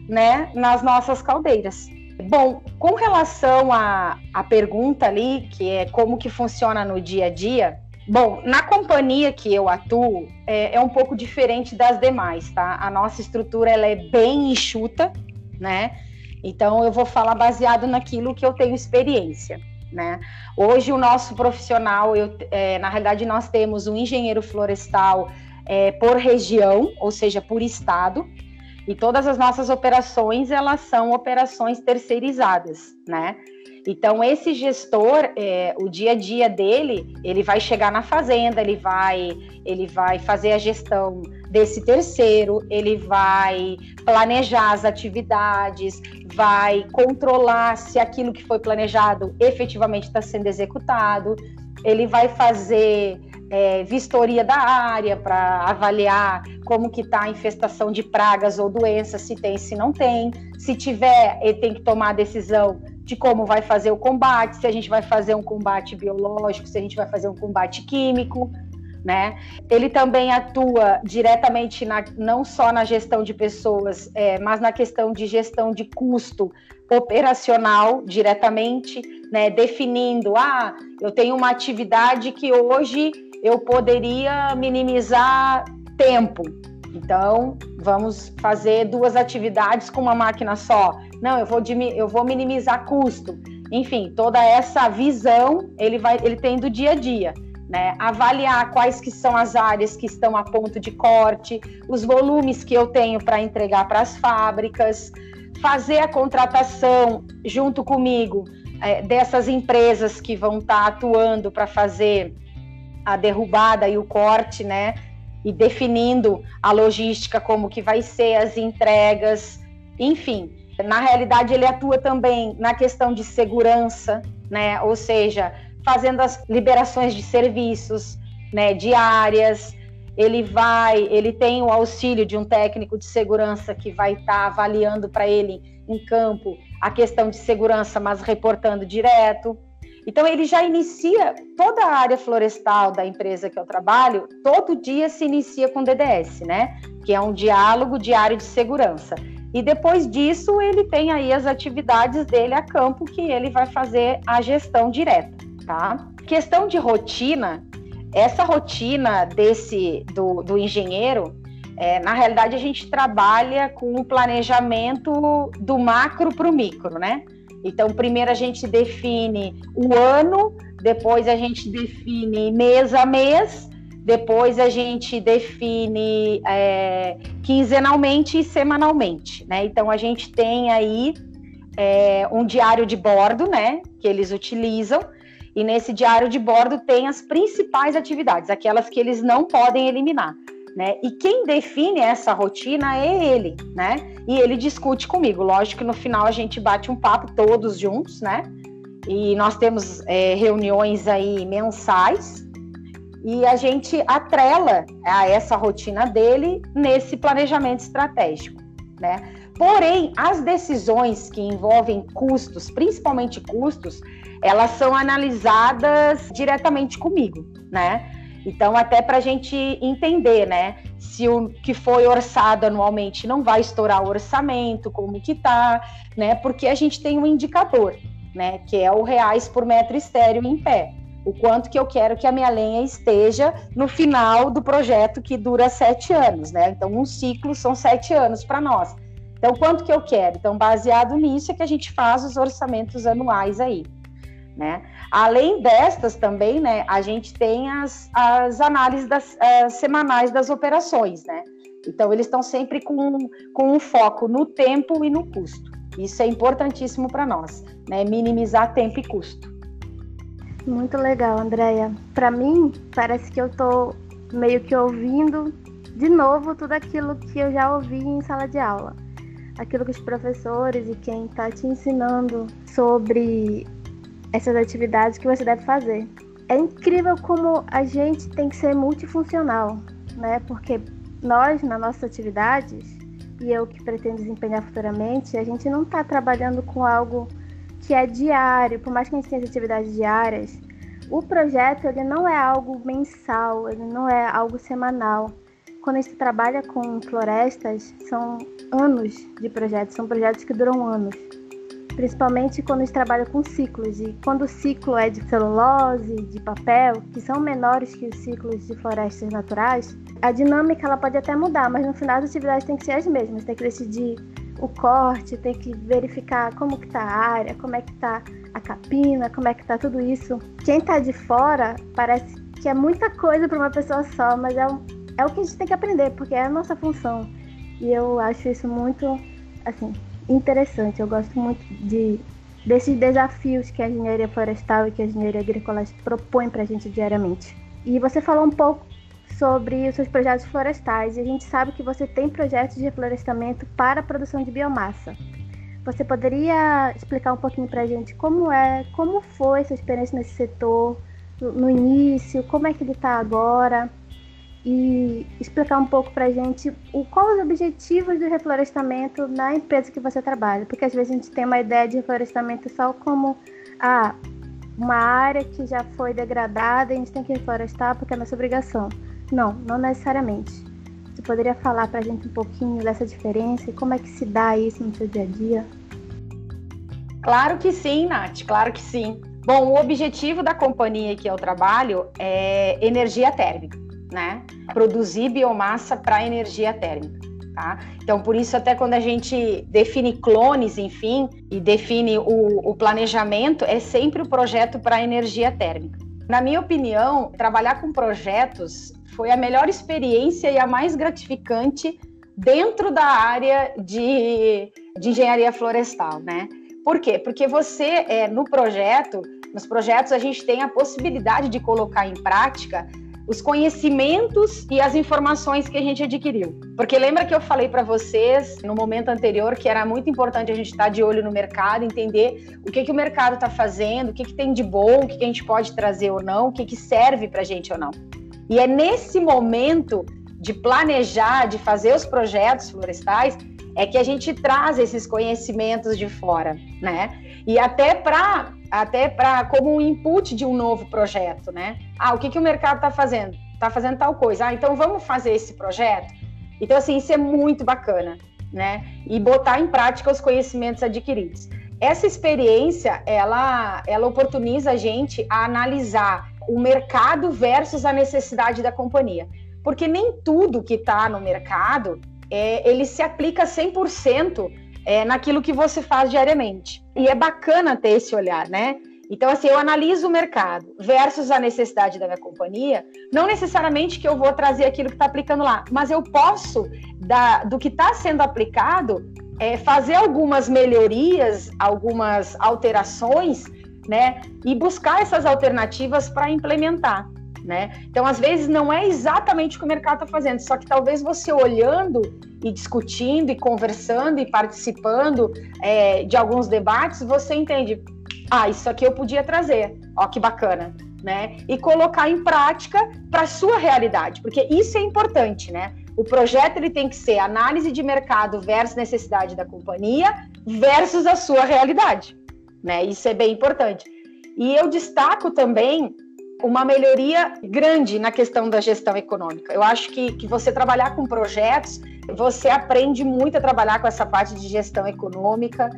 [SPEAKER 4] né, nas nossas caldeiras. Bom, com relação à, à pergunta ali, que é como que funciona no dia a dia, Bom, na companhia que eu atuo, é, é, um pouco diferente das demais, tá? A nossa estrutura ela é bem enxuta, né? Então, eu vou falar baseado naquilo que eu tenho experiência. Né? Hoje, o nosso profissional, eu, é, na realidade, nós temos um engenheiro florestal é, por região, ou seja, por estado, e todas as nossas operações elas são operações terceirizadas, né? Então, esse gestor, é, o dia a dia dele, ele vai chegar na fazenda, ele vai, ele vai fazer a gestão desse terceiro, ele vai planejar as atividades, vai controlar se aquilo que foi planejado efetivamente está sendo executado, ele vai fazer é, vistoria da área para avaliar como que está a infestação de pragas ou doenças, se tem, se não tem. Se tiver, ele tem que tomar a decisão de como vai fazer o combate, se a gente vai fazer um combate biológico, se a gente vai fazer um combate químico, né? Ele também atua diretamente na, não só na gestão de pessoas, é, mas na questão de gestão de custo operacional diretamente, né? Definindo, ah, eu tenho uma atividade que hoje eu poderia minimizar tempo. Então, vamos fazer duas atividades com uma máquina só. Não, eu vou, eu vou minimizar custo. Enfim, toda essa visão ele vai, ele tem do dia a dia. Né, avaliar quais que são as áreas que estão a ponto de corte, os volumes que eu tenho para entregar para as fábricas, fazer a contratação junto comigo é, dessas empresas que vão estar tá atuando para fazer a derrubada e o corte, né? E definindo a logística, como que vai ser as entregas, enfim, na realidade, ele atua também na questão de segurança, né? Ou seja, fazendo as liberações de serviços, né, diárias. Ele vai, ele tem o auxílio de um técnico de segurança que vai estar tá avaliando para ele em campo a questão de segurança, mas reportando direto. Então ele já inicia toda a área florestal da empresa que eu trabalho, todo dia se inicia com DDS, né? Que é um diálogo diário de segurança. E depois disso, ele tem aí as atividades dele a campo que ele vai fazer a gestão direta, tá? Questão de rotina, essa rotina desse do, do engenheiro, é, na realidade a gente trabalha com o planejamento do macro para o micro, né? Então, primeiro a gente define o ano, depois a gente define mês a mês, depois a gente define é, quinzenalmente e semanalmente, né? Então a gente tem aí é, um diário de bordo, né? Que eles utilizam. e nesse diário de bordo tem as principais atividades, aquelas que eles não podem eliminar. Né? E quem define essa rotina é ele, né? E ele discute comigo. Lógico que no final a gente bate um papo todos juntos, né? E nós temos é, reuniões aí mensais e a gente atrela a essa rotina dele nesse planejamento estratégico, né? Porém, as decisões que envolvem custos, principalmente custos, elas são analisadas diretamente comigo, né? Então, até para a gente entender, né, se o que foi orçado anualmente não vai estourar o orçamento, como que tá, né? Porque a gente tem um indicador, né, que é o reais por metro estéreo em pé. O quanto que eu quero que a minha lenha esteja no final do projeto que dura sete anos, né? Então, um ciclo são sete anos para nós. Então, quanto que eu quero? Então, baseado nisso é que a gente faz os orçamentos anuais aí, né? Além destas também, né, a gente tem as, as análises das, uh, semanais das operações, né? Então, eles estão sempre com, com um foco no tempo e no custo. Isso é importantíssimo para nós, né? Minimizar tempo e custo.
[SPEAKER 3] Muito legal, Andréia. Para mim, parece que eu estou meio que ouvindo de novo tudo aquilo que eu já ouvi em sala de aula aquilo que os professores e quem está te ensinando sobre essas atividades que você deve fazer. É incrível como a gente tem que ser multifuncional, né? Porque nós, nas nossas atividades, e eu que pretendo desempenhar futuramente, a gente não está trabalhando com algo que é diário, por mais que a gente tenha atividades diárias, o projeto ele não é algo mensal, ele não é algo semanal quando a gente trabalha com florestas, são anos de projetos, são projetos que duram anos. Principalmente quando a gente trabalha com ciclos. E quando o ciclo é de celulose, de papel, que são menores que os ciclos de florestas naturais, a dinâmica ela pode até mudar, mas no final as atividades têm que ser as mesmas. Tem que decidir o corte, tem que verificar como que tá a área, como é que tá a capina, como é que tá tudo isso. Quem tá de fora parece que é muita coisa para uma pessoa só, mas é é o que a gente tem que aprender, porque é a nossa função. E eu acho isso muito, assim, interessante. Eu gosto muito de desses desafios que a engenharia florestal e que a engenharia agrícola propõe para a gente diariamente. E você falou um pouco sobre os seus projetos florestais e a gente sabe que você tem projetos de reflorestamento para a produção de biomassa. Você poderia explicar um pouquinho para a gente como é, como foi essa experiência nesse setor no início, como é que ele está agora e explicar um pouco para a gente o, qual os objetivos do reflorestamento na empresa que você trabalha. Porque às vezes a gente tem uma ideia de reflorestamento só como ah, uma área que já foi degradada e a gente tem que reflorestar porque é nossa obrigação. Não, não necessariamente. Você poderia falar para a gente um pouquinho dessa diferença e como é que se dá isso no seu dia a dia?
[SPEAKER 4] Claro que sim, Nath, claro que sim. Bom, o objetivo da companhia que eu trabalho é energia térmica né? Produzir biomassa para energia térmica. Tá? Então, por isso, até quando a gente define clones, enfim, e define o, o planejamento, é sempre o projeto para energia térmica. Na minha opinião, trabalhar com projetos foi a melhor experiência e a mais gratificante dentro da área de, de engenharia florestal, né? Por quê? Porque você, é, no projeto, nos projetos, a gente tem a possibilidade de colocar em prática os conhecimentos e as informações que a gente adquiriu. Porque lembra que eu falei para vocês no momento anterior que era muito importante a gente estar tá de olho no mercado, entender o que, que o mercado está fazendo, o que, que tem de bom, o que, que a gente pode trazer ou não, o que, que serve para a gente ou não. E é nesse momento de planejar, de fazer os projetos florestais, é que a gente traz esses conhecimentos de fora, né? E até para até para como um input de um novo projeto, né? Ah, o que, que o mercado está fazendo? Está fazendo tal coisa. Ah, então vamos fazer esse projeto. Então assim isso é muito bacana, né? E botar em prática os conhecimentos adquiridos. Essa experiência ela ela oportuniza a gente a analisar o mercado versus a necessidade da companhia, porque nem tudo que está no mercado é, ele se aplica 100% é, naquilo que você faz diariamente. E é bacana ter esse olhar, né? Então, assim, eu analiso o mercado versus a necessidade da minha companhia, não necessariamente que eu vou trazer aquilo que está aplicando lá, mas eu posso, da, do que está sendo aplicado, é, fazer algumas melhorias, algumas alterações né? E buscar essas alternativas para implementar. Né? Então, às vezes, não é exatamente o que o mercado está fazendo, só que talvez você olhando e discutindo e conversando e participando é, de alguns debates, você entende, ah, isso aqui eu podia trazer, ó que bacana, né? E colocar em prática para a sua realidade, porque isso é importante, né? O projeto ele tem que ser análise de mercado versus necessidade da companhia versus a sua realidade, né? Isso é bem importante. E eu destaco também uma melhoria grande na questão da gestão econômica. Eu acho que, que você trabalhar com projetos, você aprende muito a trabalhar com essa parte de gestão econômica,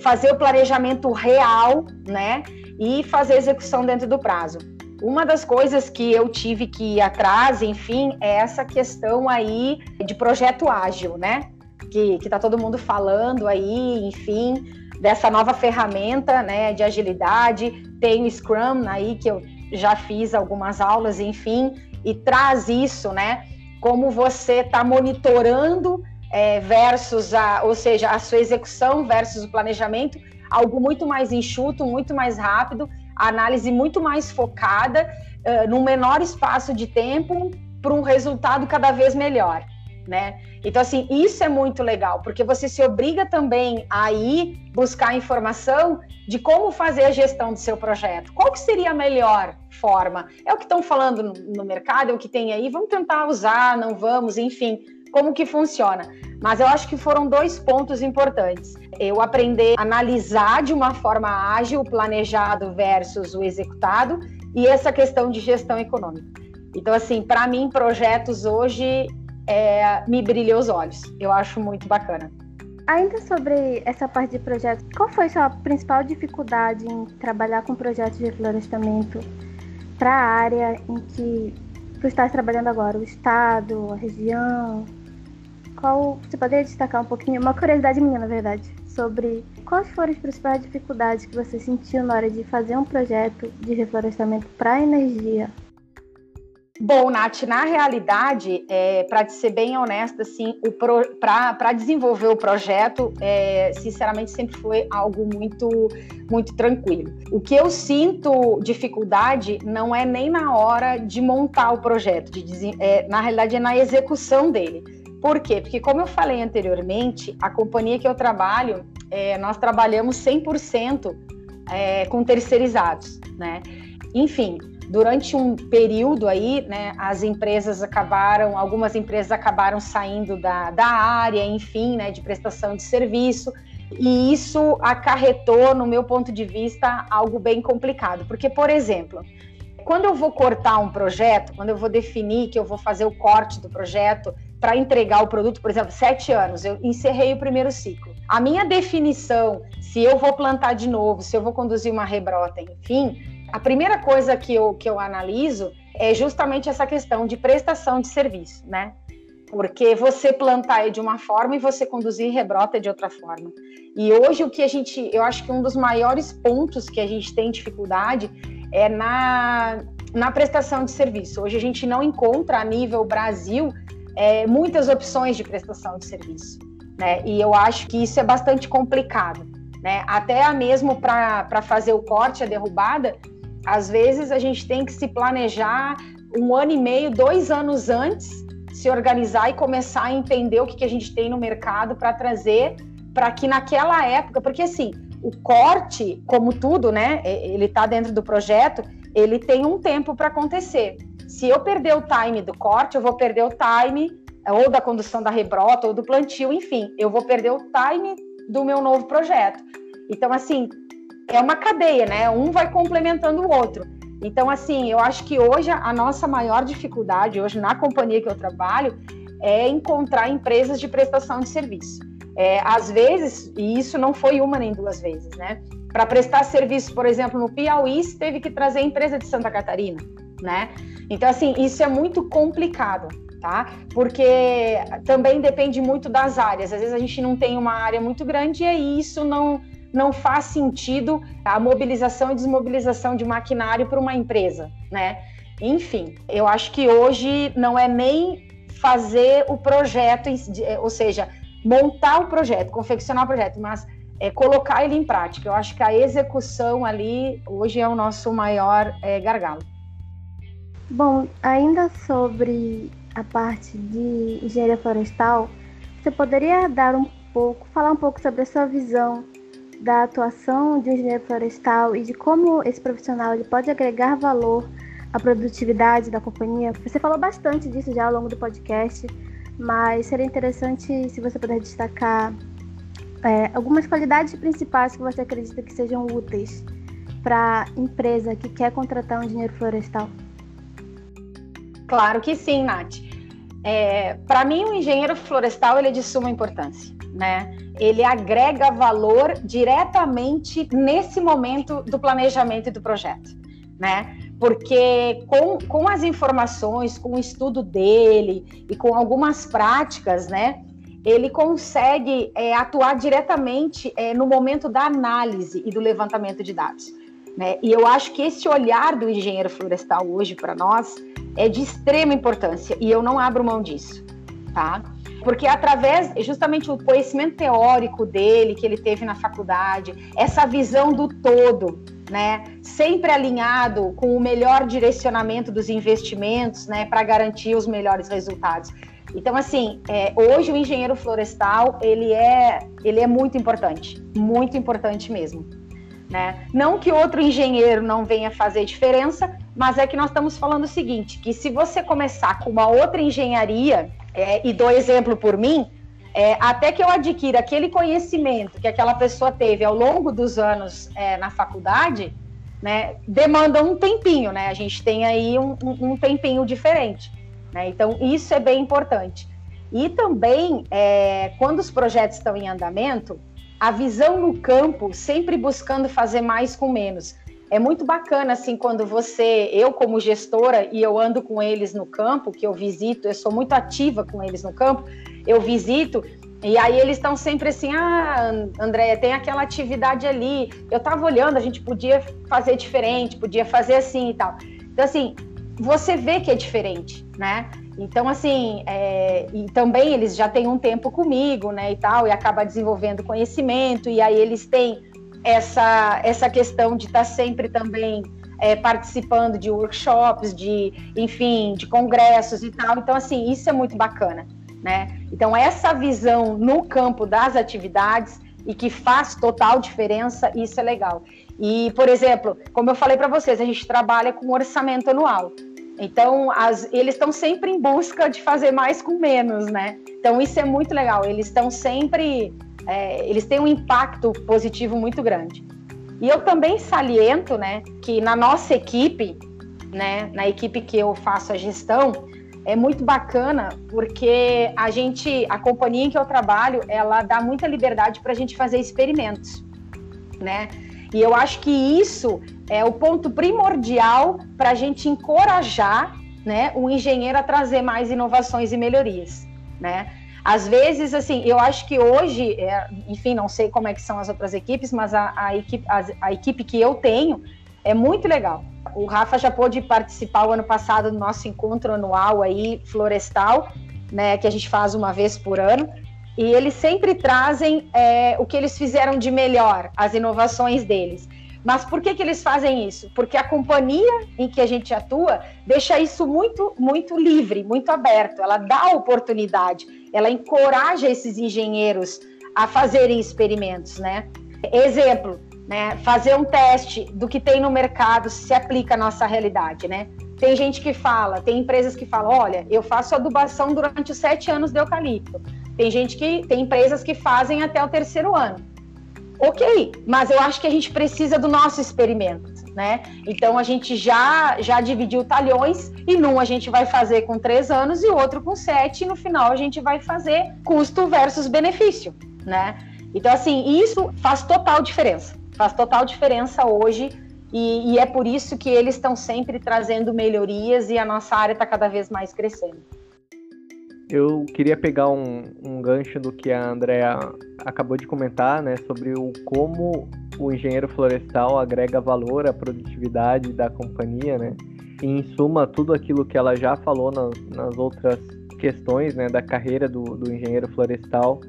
[SPEAKER 4] fazer o planejamento real, né? E fazer a execução dentro do prazo. Uma das coisas que eu tive que ir atrás, enfim, é essa questão aí de projeto ágil, né? Que, que tá todo mundo falando aí, enfim, dessa nova ferramenta, né, de agilidade. Tem o Scrum aí que eu já fiz algumas aulas, enfim, e traz isso, né? Como você está monitorando é, versus a, ou seja, a sua execução versus o planejamento, algo muito mais enxuto, muito mais rápido, análise muito mais focada, uh, num menor espaço de tempo, para um resultado cada vez melhor, né? Então, assim, isso é muito legal, porque você se obriga também a ir buscar informação de como fazer a gestão do seu projeto. Qual que seria a melhor forma? É o que estão falando no, no mercado, é o que tem aí, vamos tentar usar, não vamos, enfim, como que funciona. Mas eu acho que foram dois pontos importantes. Eu aprender a analisar de uma forma ágil o planejado versus o executado e essa questão de gestão econômica. Então, assim, para mim, projetos hoje é, me brilha os olhos. Eu acho muito bacana.
[SPEAKER 3] Ainda sobre essa parte de projetos, qual foi sua principal dificuldade em trabalhar com projetos de reflorestamento para a área em que tu estás trabalhando agora, o estado, a região? Qual você poderia destacar um pouquinho, uma curiosidade minha, na verdade, sobre quais foram as principais dificuldades que você sentiu na hora de fazer um projeto de reflorestamento para energia?
[SPEAKER 4] Bom, Nath, na realidade, é, para ser bem honesta, assim, para desenvolver o projeto, é, sinceramente, sempre foi algo muito, muito tranquilo. O que eu sinto dificuldade não é nem na hora de montar o projeto, de, é, na realidade é na execução dele. Por quê? Porque, como eu falei anteriormente, a companhia que eu trabalho, é, nós trabalhamos 100% é, com terceirizados, né? Enfim, durante um período aí, né, as empresas acabaram, algumas empresas acabaram saindo da, da área, enfim, né, de prestação de serviço, e isso acarretou, no meu ponto de vista, algo bem complicado, porque, por exemplo, quando eu vou cortar um projeto, quando eu vou definir que eu vou fazer o corte do projeto para entregar o produto, por exemplo, sete anos, eu encerrei o primeiro ciclo. A minha definição, se eu vou plantar de novo, se eu vou conduzir uma rebrota, enfim, a primeira coisa que eu, que eu analiso é justamente essa questão de prestação de serviço, né? Porque você plantar de uma forma e você conduzir rebrota de outra forma. E hoje o que a gente, eu acho que um dos maiores pontos que a gente tem dificuldade é na, na prestação de serviço. Hoje a gente não encontra a nível Brasil é, muitas opções de prestação de serviço, né? E eu acho que isso é bastante complicado, né? Até mesmo para fazer o corte, a derrubada, às vezes a gente tem que se planejar um ano e meio, dois anos antes, se organizar e começar a entender o que, que a gente tem no mercado para trazer para que naquela época, porque assim, o corte, como tudo, né, ele está dentro do projeto, ele tem um tempo para acontecer. Se eu perder o time do corte, eu vou perder o time ou da condução da rebrota ou do plantio, enfim, eu vou perder o time do meu novo projeto. Então, assim, é uma cadeia, né? Um vai complementando o outro. Então, assim, eu acho que hoje a nossa maior dificuldade, hoje na companhia que eu trabalho, é encontrar empresas de prestação de serviço. É, às vezes, e isso não foi uma nem duas vezes, né? Para prestar serviço, por exemplo, no Piauí, teve que trazer a empresa de Santa Catarina, né? Então, assim, isso é muito complicado, tá? Porque também depende muito das áreas. Às vezes a gente não tem uma área muito grande e aí isso não não faz sentido a mobilização e desmobilização de maquinário para uma empresa, né? Enfim, eu acho que hoje não é nem fazer o projeto, ou seja, montar o projeto, confeccionar o projeto, mas é colocar ele em prática. Eu acho que a execução ali hoje é o nosso maior é, gargalo.
[SPEAKER 3] Bom, ainda sobre a parte de engenharia florestal, você poderia dar um pouco, falar um pouco sobre a sua visão da atuação de um engenheiro florestal e de como esse profissional ele pode agregar valor à produtividade da companhia? Você falou bastante disso já ao longo do podcast, mas seria interessante se você puder destacar é, algumas qualidades principais que você acredita que sejam úteis para a empresa que quer contratar um engenheiro florestal.
[SPEAKER 4] Claro que sim, Nath. É, para mim, o engenheiro florestal ele é de suma importância, né? Ele agrega valor diretamente nesse momento do planejamento e do projeto, né? Porque com, com as informações, com o estudo dele e com algumas práticas, né? Ele consegue é, atuar diretamente é, no momento da análise e do levantamento de dados. Né? E eu acho que esse olhar do engenheiro florestal hoje para nós é de extrema importância e eu não abro mão disso, tá? Porque através justamente o conhecimento teórico dele que ele teve na faculdade, essa visão do todo, né, sempre alinhado com o melhor direcionamento dos investimentos, né, para garantir os melhores resultados. Então, assim, é, hoje o engenheiro florestal ele é, ele é muito importante, muito importante mesmo. Né? Não que outro engenheiro não venha fazer diferença, mas é que nós estamos falando o seguinte: que se você começar com uma outra engenharia, é, e dou exemplo por mim, é, até que eu adquira aquele conhecimento que aquela pessoa teve ao longo dos anos é, na faculdade, né, demanda um tempinho, né? A gente tem aí um, um, um tempinho diferente. Né? Então, isso é bem importante. E também, é, quando os projetos estão em andamento, a visão no campo, sempre buscando fazer mais com menos. É muito bacana, assim, quando você, eu como gestora, e eu ando com eles no campo, que eu visito, eu sou muito ativa com eles no campo, eu visito, e aí eles estão sempre assim, ah, Andréia, tem aquela atividade ali, eu tava olhando, a gente podia fazer diferente, podia fazer assim e tal. Então, assim, você vê que é diferente, né? Então, assim, é, e também eles já têm um tempo comigo, né, e tal, e acaba desenvolvendo conhecimento, e aí eles têm essa, essa questão de estar tá sempre também é, participando de workshops, de, enfim, de congressos e tal. Então, assim, isso é muito bacana, né? Então, essa visão no campo das atividades e que faz total diferença, isso é legal. E, por exemplo, como eu falei para vocês, a gente trabalha com orçamento anual. Então, as, eles estão sempre em busca de fazer mais com menos, né? Então, isso é muito legal. Eles estão sempre. É, eles têm um impacto positivo muito grande. E eu também saliento, né, que na nossa equipe, né, na equipe que eu faço a gestão, é muito bacana porque a gente, a companhia em que eu trabalho, ela dá muita liberdade para a gente fazer experimentos, né? E eu acho que isso é o ponto primordial para a gente encorajar né, o engenheiro a trazer mais inovações e melhorias. Né? Às vezes, assim, eu acho que hoje, é, enfim, não sei como é que são as outras equipes, mas a, a, equipe, a, a equipe que eu tenho é muito legal. O Rafa já pôde participar o ano passado do nosso encontro anual aí, florestal, né, que a gente faz uma vez por ano e eles sempre trazem é, o que eles fizeram de melhor, as inovações deles. Mas por que, que eles fazem isso? Porque a companhia em que a gente atua deixa isso muito, muito livre, muito aberto. Ela dá oportunidade, ela encoraja esses engenheiros a fazerem experimentos, né? Exemplo, né? Fazer um teste do que tem no mercado se aplica à nossa realidade, né? Tem gente que fala, tem empresas que falam, olha, eu faço adubação durante os sete anos de eucalipto. Tem gente que tem empresas que fazem até o terceiro ano. Ok, mas eu acho que a gente precisa do nosso experimento, né? Então a gente já já dividiu talhões e num a gente vai fazer com três anos e outro com sete, e no final a gente vai fazer custo versus benefício, né? Então, assim, isso faz total diferença. Faz total diferença hoje e, e é por isso que eles estão sempre trazendo melhorias e a nossa área está cada vez mais crescendo.
[SPEAKER 2] Eu queria pegar um, um gancho do que a Andrea acabou de comentar, né, sobre o como o engenheiro florestal agrega valor à produtividade da companhia, né? E, em suma, tudo aquilo que ela já falou nas, nas outras questões, né, da carreira do, do engenheiro florestal.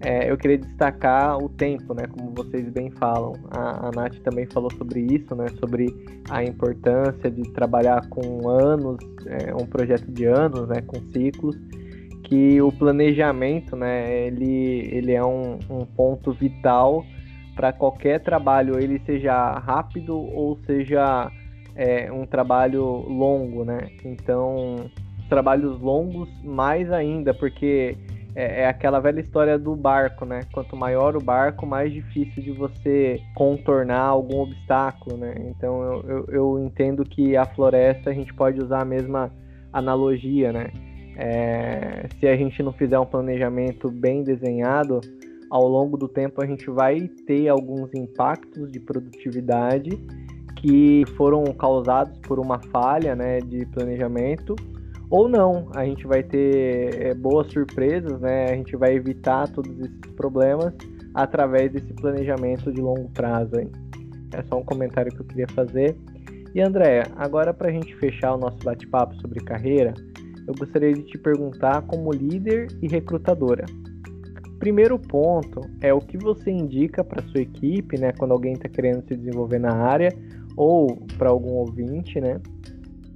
[SPEAKER 2] é, eu queria destacar o tempo, né? Como vocês bem falam. A, a Nath também falou sobre isso, né? Sobre a importância de trabalhar com anos, é, um projeto de anos, né? Com ciclos. Que o planejamento, né? Ele, ele é um, um ponto vital para qualquer trabalho, ele seja rápido ou seja é, um trabalho longo, né? Então, trabalhos longos mais ainda, porque é, é, aquela velha história do barco, né? Quanto maior o barco, mais difícil de você contornar algum obstáculo, né? Então eu, eu, eu entendo que a floresta a gente pode usar a mesma analogia, né? É, se a gente não fizer um planejamento bem desenhado, ao longo do tempo a gente vai ter alguns impactos de produtividade que foram causados por uma falha né, de planejamento ou não, a gente vai ter é, boas surpresas, né? A gente vai evitar todos esses problemas através desse planejamento de longo prazo. Hein? É só um comentário que eu queria fazer. E Andréa, agora para a gente fechar o nosso bate-papo sobre carreira, eu gostaria de te perguntar como líder e recrutadora. Primeiro ponto é o que você indica para sua equipe, né, quando alguém está querendo se desenvolver na área ou para algum ouvinte, né?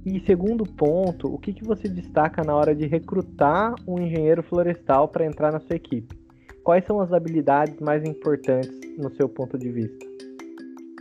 [SPEAKER 2] E segundo ponto, o que, que você destaca na hora de recrutar um engenheiro florestal para entrar na sua equipe? Quais são as habilidades mais importantes no seu ponto de vista?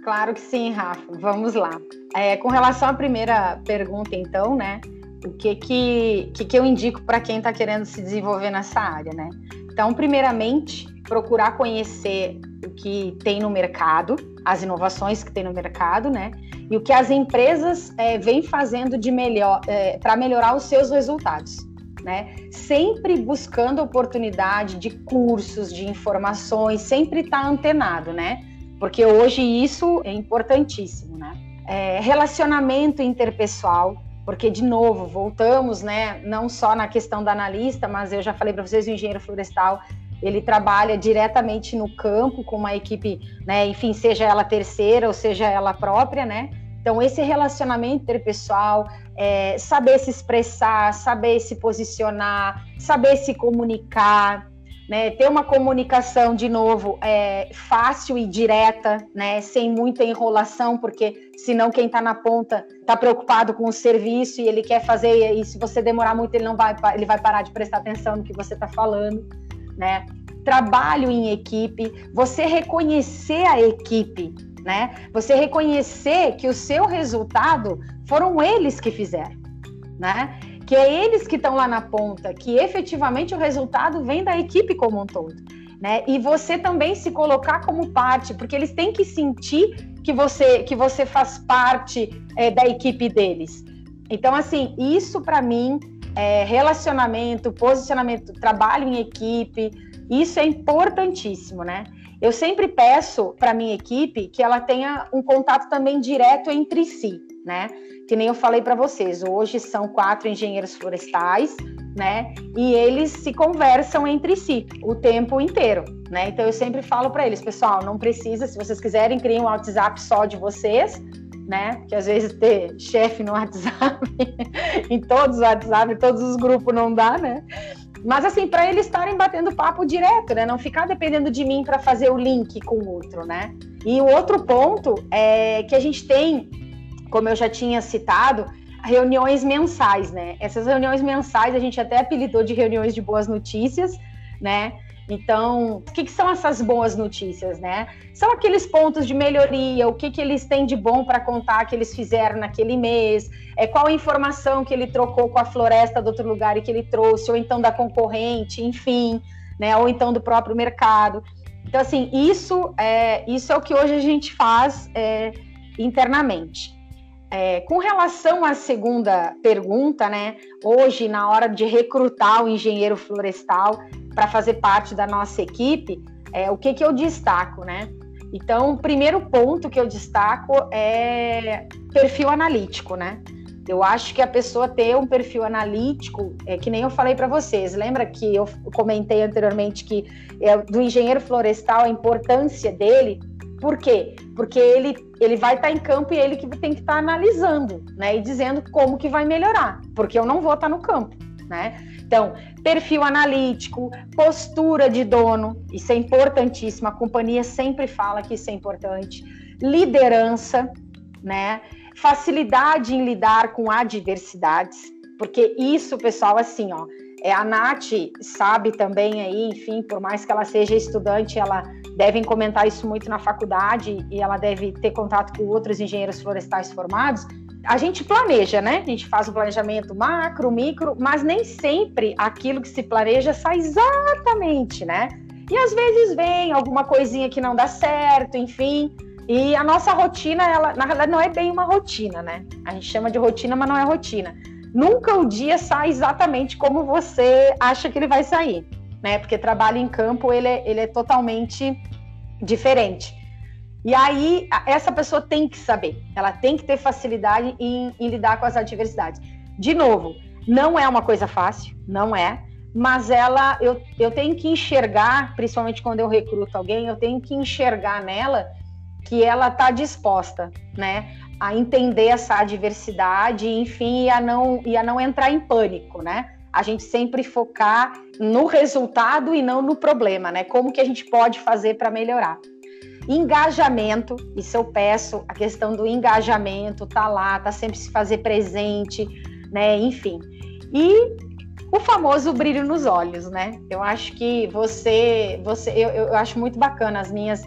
[SPEAKER 4] Claro que sim, Rafa. Vamos lá. É, com relação à primeira pergunta, então, né? O que que, que, que eu indico para quem está querendo se desenvolver nessa área, né? Então, primeiramente, procurar conhecer o que tem no mercado, as inovações que tem no mercado, né? E o que as empresas é, vêm fazendo de melhor é, para melhorar os seus resultados. Né? Sempre buscando oportunidade de cursos, de informações, sempre estar tá antenado, né? Porque hoje isso é importantíssimo, né? É, relacionamento interpessoal, porque de novo voltamos, né? Não só na questão da analista, mas eu já falei para vocês, o engenheiro florestal ele trabalha diretamente no campo com uma equipe, né, enfim, seja ela terceira ou seja ela própria, né? Então, esse relacionamento interpessoal, é, saber se expressar, saber se posicionar, saber se comunicar, né, ter uma comunicação, de novo, é, fácil e direta, né, sem muita enrolação, porque senão quem está na ponta está preocupado com o serviço e ele quer fazer, e se você demorar muito, ele não vai, ele vai parar de prestar atenção no que você está falando né? Trabalho em equipe, você reconhecer a equipe, né? Você reconhecer que o seu resultado foram eles que fizeram, né? Que é eles que estão lá na ponta, que efetivamente o resultado vem da equipe como um todo, né? E você também se colocar como parte, porque eles têm que sentir que você que você faz parte é, da equipe deles. Então, assim, isso para mim é, relacionamento, posicionamento, trabalho em equipe, isso é importantíssimo, né? Eu sempre peço para minha equipe que ela tenha um contato também direto entre si, né? Que nem eu falei para vocês, hoje são quatro engenheiros florestais, né? E eles se conversam entre si o tempo inteiro, né? Então eu sempre falo para eles, pessoal, não precisa, se vocês quiserem, criem um WhatsApp só de vocês, né? Que às vezes ter chefe no WhatsApp, em todos os WhatsApp, em todos os grupos não dá, né? Mas assim, para eles estarem batendo papo direto, né? Não ficar dependendo de mim para fazer o link com o outro, né? E o outro ponto é que a gente tem, como eu já tinha citado, reuniões mensais, né? Essas reuniões mensais a gente até apelidou de reuniões de boas notícias, né? Então, o que, que, são essas boas notícias, né? São aqueles pontos de melhoria, o que, que eles têm de bom para contar que eles fizeram naquele mês, é, qual a informação que ele trocou com a floresta do outro lugar e que ele trouxe, ou então da concorrente, enfim, né? Ou então do próprio mercado. Então, assim, isso é, isso é o que hoje a gente faz é, internamente. É, com relação à segunda pergunta, né? Hoje, na hora de recrutar o engenheiro florestal para fazer parte da nossa equipe, é, o que, que eu destaco, né? Então, o primeiro ponto que eu destaco é perfil analítico, né? Eu acho que a pessoa ter um perfil analítico, é que nem eu falei para vocês. Lembra que eu comentei anteriormente que é, do engenheiro florestal a importância dele por quê? Porque ele, ele vai estar tá em campo e ele que tem que estar tá analisando, né? E dizendo como que vai melhorar, porque eu não vou estar tá no campo. né? Então, perfil analítico, postura de dono, isso é importantíssimo. A companhia sempre fala que isso é importante. Liderança, né? Facilidade em lidar com adversidades, porque isso, pessoal, assim, ó, é, a Nath sabe também aí, enfim, por mais que ela seja estudante, ela deve comentar isso muito na faculdade e ela deve ter contato com outros engenheiros florestais formados. A gente planeja, né? A gente faz o planejamento macro, micro, mas nem sempre aquilo que se planeja sai exatamente, né? E às vezes vem alguma coisinha que não dá certo, enfim. E a nossa rotina, ela, na realidade, não é bem uma rotina, né? A gente chama de rotina, mas não é rotina nunca o dia sai exatamente como você acha que ele vai sair, né? Porque trabalho em campo ele é, ele é totalmente diferente. E aí essa pessoa tem que saber, ela tem que ter facilidade em, em lidar com as adversidades. De novo, não é uma coisa fácil, não é, mas ela eu, eu tenho que enxergar, principalmente quando eu recruto alguém, eu tenho que enxergar nela que ela está disposta, né? A entender essa adversidade, enfim, e a não, e a não entrar em pânico, né? A gente sempre focar no resultado e não no problema, né? Como que a gente pode fazer para melhorar? Engajamento, isso eu peço, a questão do engajamento, tá lá, tá sempre se fazer presente, né? Enfim. E o famoso brilho nos olhos, né? Eu acho que você, você eu, eu acho muito bacana as minhas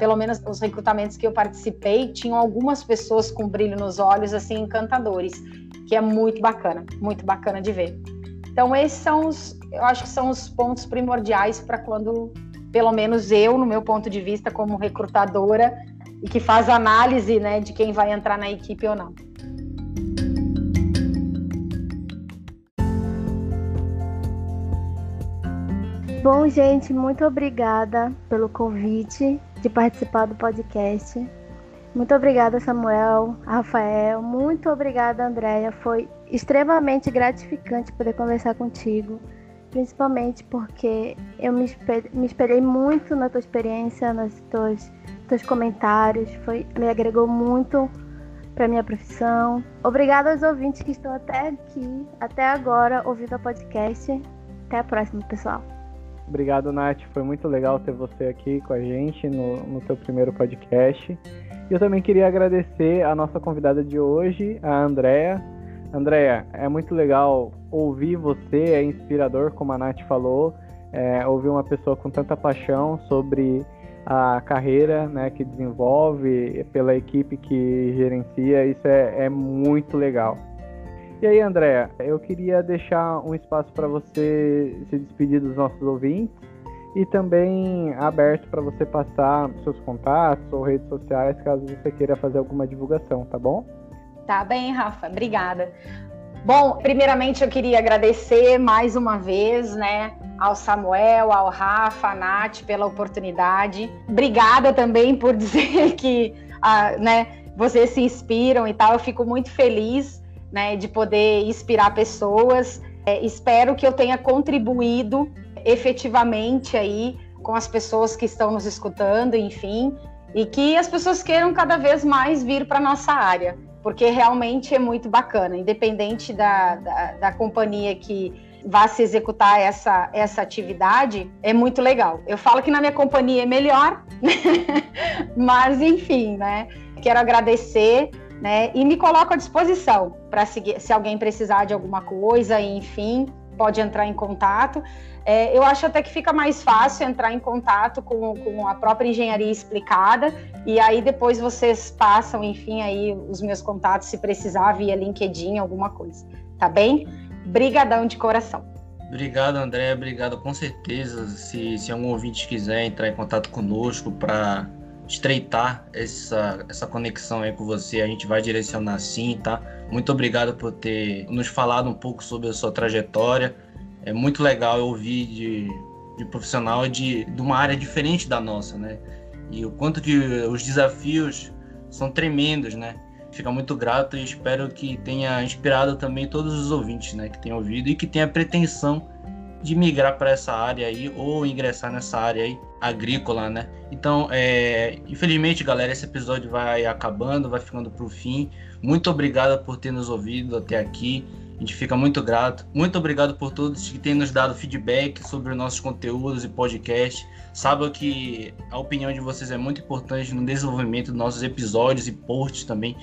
[SPEAKER 4] pelo menos os recrutamentos que eu participei, tinham algumas pessoas com brilho nos olhos, assim, encantadores, que é muito bacana, muito bacana de ver. Então, esses são os, eu acho que são os pontos primordiais para quando, pelo menos eu, no meu ponto de vista, como recrutadora, e que faz análise, né, de quem vai entrar na equipe ou não.
[SPEAKER 3] Bom, gente, muito obrigada pelo convite de participar do podcast. Muito obrigada, Samuel, Rafael. Muito obrigada, Andréia. Foi extremamente gratificante poder conversar contigo, principalmente porque eu me, me espelhei muito na tua experiência, nos teus, teus comentários. Foi, me agregou muito para minha profissão. Obrigada aos ouvintes que estão até aqui, até agora, ouvindo o podcast. Até a próxima, pessoal.
[SPEAKER 2] Obrigado, Nath. Foi muito legal ter você aqui com a gente no, no teu primeiro podcast. E eu também queria agradecer a nossa convidada de hoje, a Andrea. Andrea, é muito legal ouvir você, é inspirador, como a Nath falou, é, ouvir uma pessoa com tanta paixão sobre a carreira né, que desenvolve, pela equipe que gerencia, isso é, é muito legal. E aí, Andréa, eu queria deixar um espaço para você se despedir dos nossos ouvintes e também aberto para você passar seus contatos ou redes sociais caso você queira fazer alguma divulgação, tá bom?
[SPEAKER 4] Tá bem, Rafa, obrigada. Bom, primeiramente eu queria agradecer mais uma vez, né, ao Samuel, ao Rafa, à Nath pela oportunidade. Obrigada também por dizer que, ah, né, vocês se inspiram e tal. Eu fico muito feliz né, de poder inspirar pessoas. É, espero que eu tenha contribuído efetivamente aí com as pessoas que estão nos escutando, enfim, e que as pessoas queiram cada vez mais vir para nossa área, porque realmente é muito bacana, independente da, da, da companhia que vá se executar essa, essa atividade, é muito legal. Eu falo que na minha companhia é melhor, mas enfim, né? Quero agradecer né? E me coloco à disposição para seguir, se alguém precisar de alguma coisa, enfim, pode entrar em contato. É, eu acho até que fica mais fácil entrar em contato com, com a própria engenharia explicada e aí depois vocês passam, enfim, aí os meus contatos se precisar via LinkedIn, alguma coisa, tá bem? Brigadão de coração.
[SPEAKER 1] Obrigado, André. Obrigado, com certeza. Se, se algum ouvinte quiser entrar em contato conosco para estreitar essa, essa conexão aí com você, a gente vai direcionar sim, tá? Muito obrigado por ter nos falado um pouco sobre a sua trajetória. É muito legal ouvir de, de profissional de, de uma área diferente da nossa, né? E o quanto que os desafios são tremendos, né? Fica muito grato e espero que tenha inspirado também todos os ouvintes, né, que tenham ouvido e que tenha pretensão de migrar para essa área aí ou ingressar nessa área aí agrícola, né? Então, é, infelizmente, galera, esse episódio vai acabando, vai ficando para o fim. Muito obrigado por ter nos ouvido até aqui. A gente fica muito grato. Muito obrigado por todos que têm nos dado feedback sobre os nossos conteúdos e podcast. Sabe que a opinião de vocês é muito importante no desenvolvimento dos nossos episódios e posts também.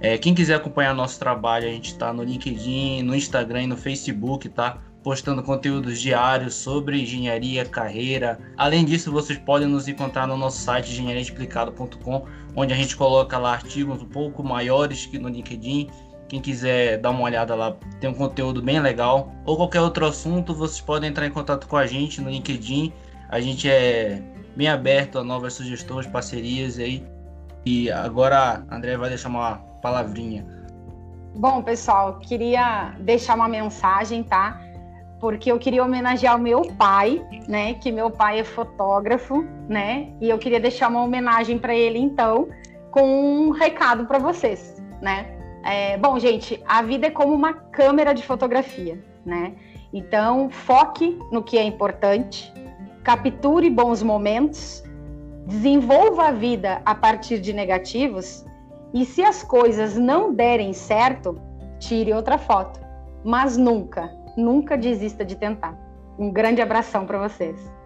[SPEAKER 1] É, quem quiser acompanhar nosso trabalho, a gente está no LinkedIn, no Instagram e no Facebook, tá? Postando conteúdos diários sobre engenharia, carreira. Além disso, vocês podem nos encontrar no nosso site engenhariaexplicado.com, onde a gente coloca lá artigos um pouco maiores que no LinkedIn quem quiser dar uma olhada lá, tem um conteúdo bem legal. Ou qualquer outro assunto, vocês podem entrar em contato com a gente no LinkedIn. A gente é bem aberto a novas sugestões, parcerias aí. E agora a André vai deixar uma palavrinha.
[SPEAKER 4] Bom, pessoal, queria deixar uma mensagem, tá? Porque eu queria homenagear o meu pai, né? Que meu pai é fotógrafo, né? E eu queria deixar uma homenagem para ele, então, com um recado para vocês, né? É, bom, gente, a vida é como uma câmera de fotografia, né? Então, foque no que é importante, capture bons momentos, desenvolva a vida a partir de negativos e se as coisas não derem certo, tire outra foto. Mas nunca, nunca desista de tentar. Um grande abração para vocês.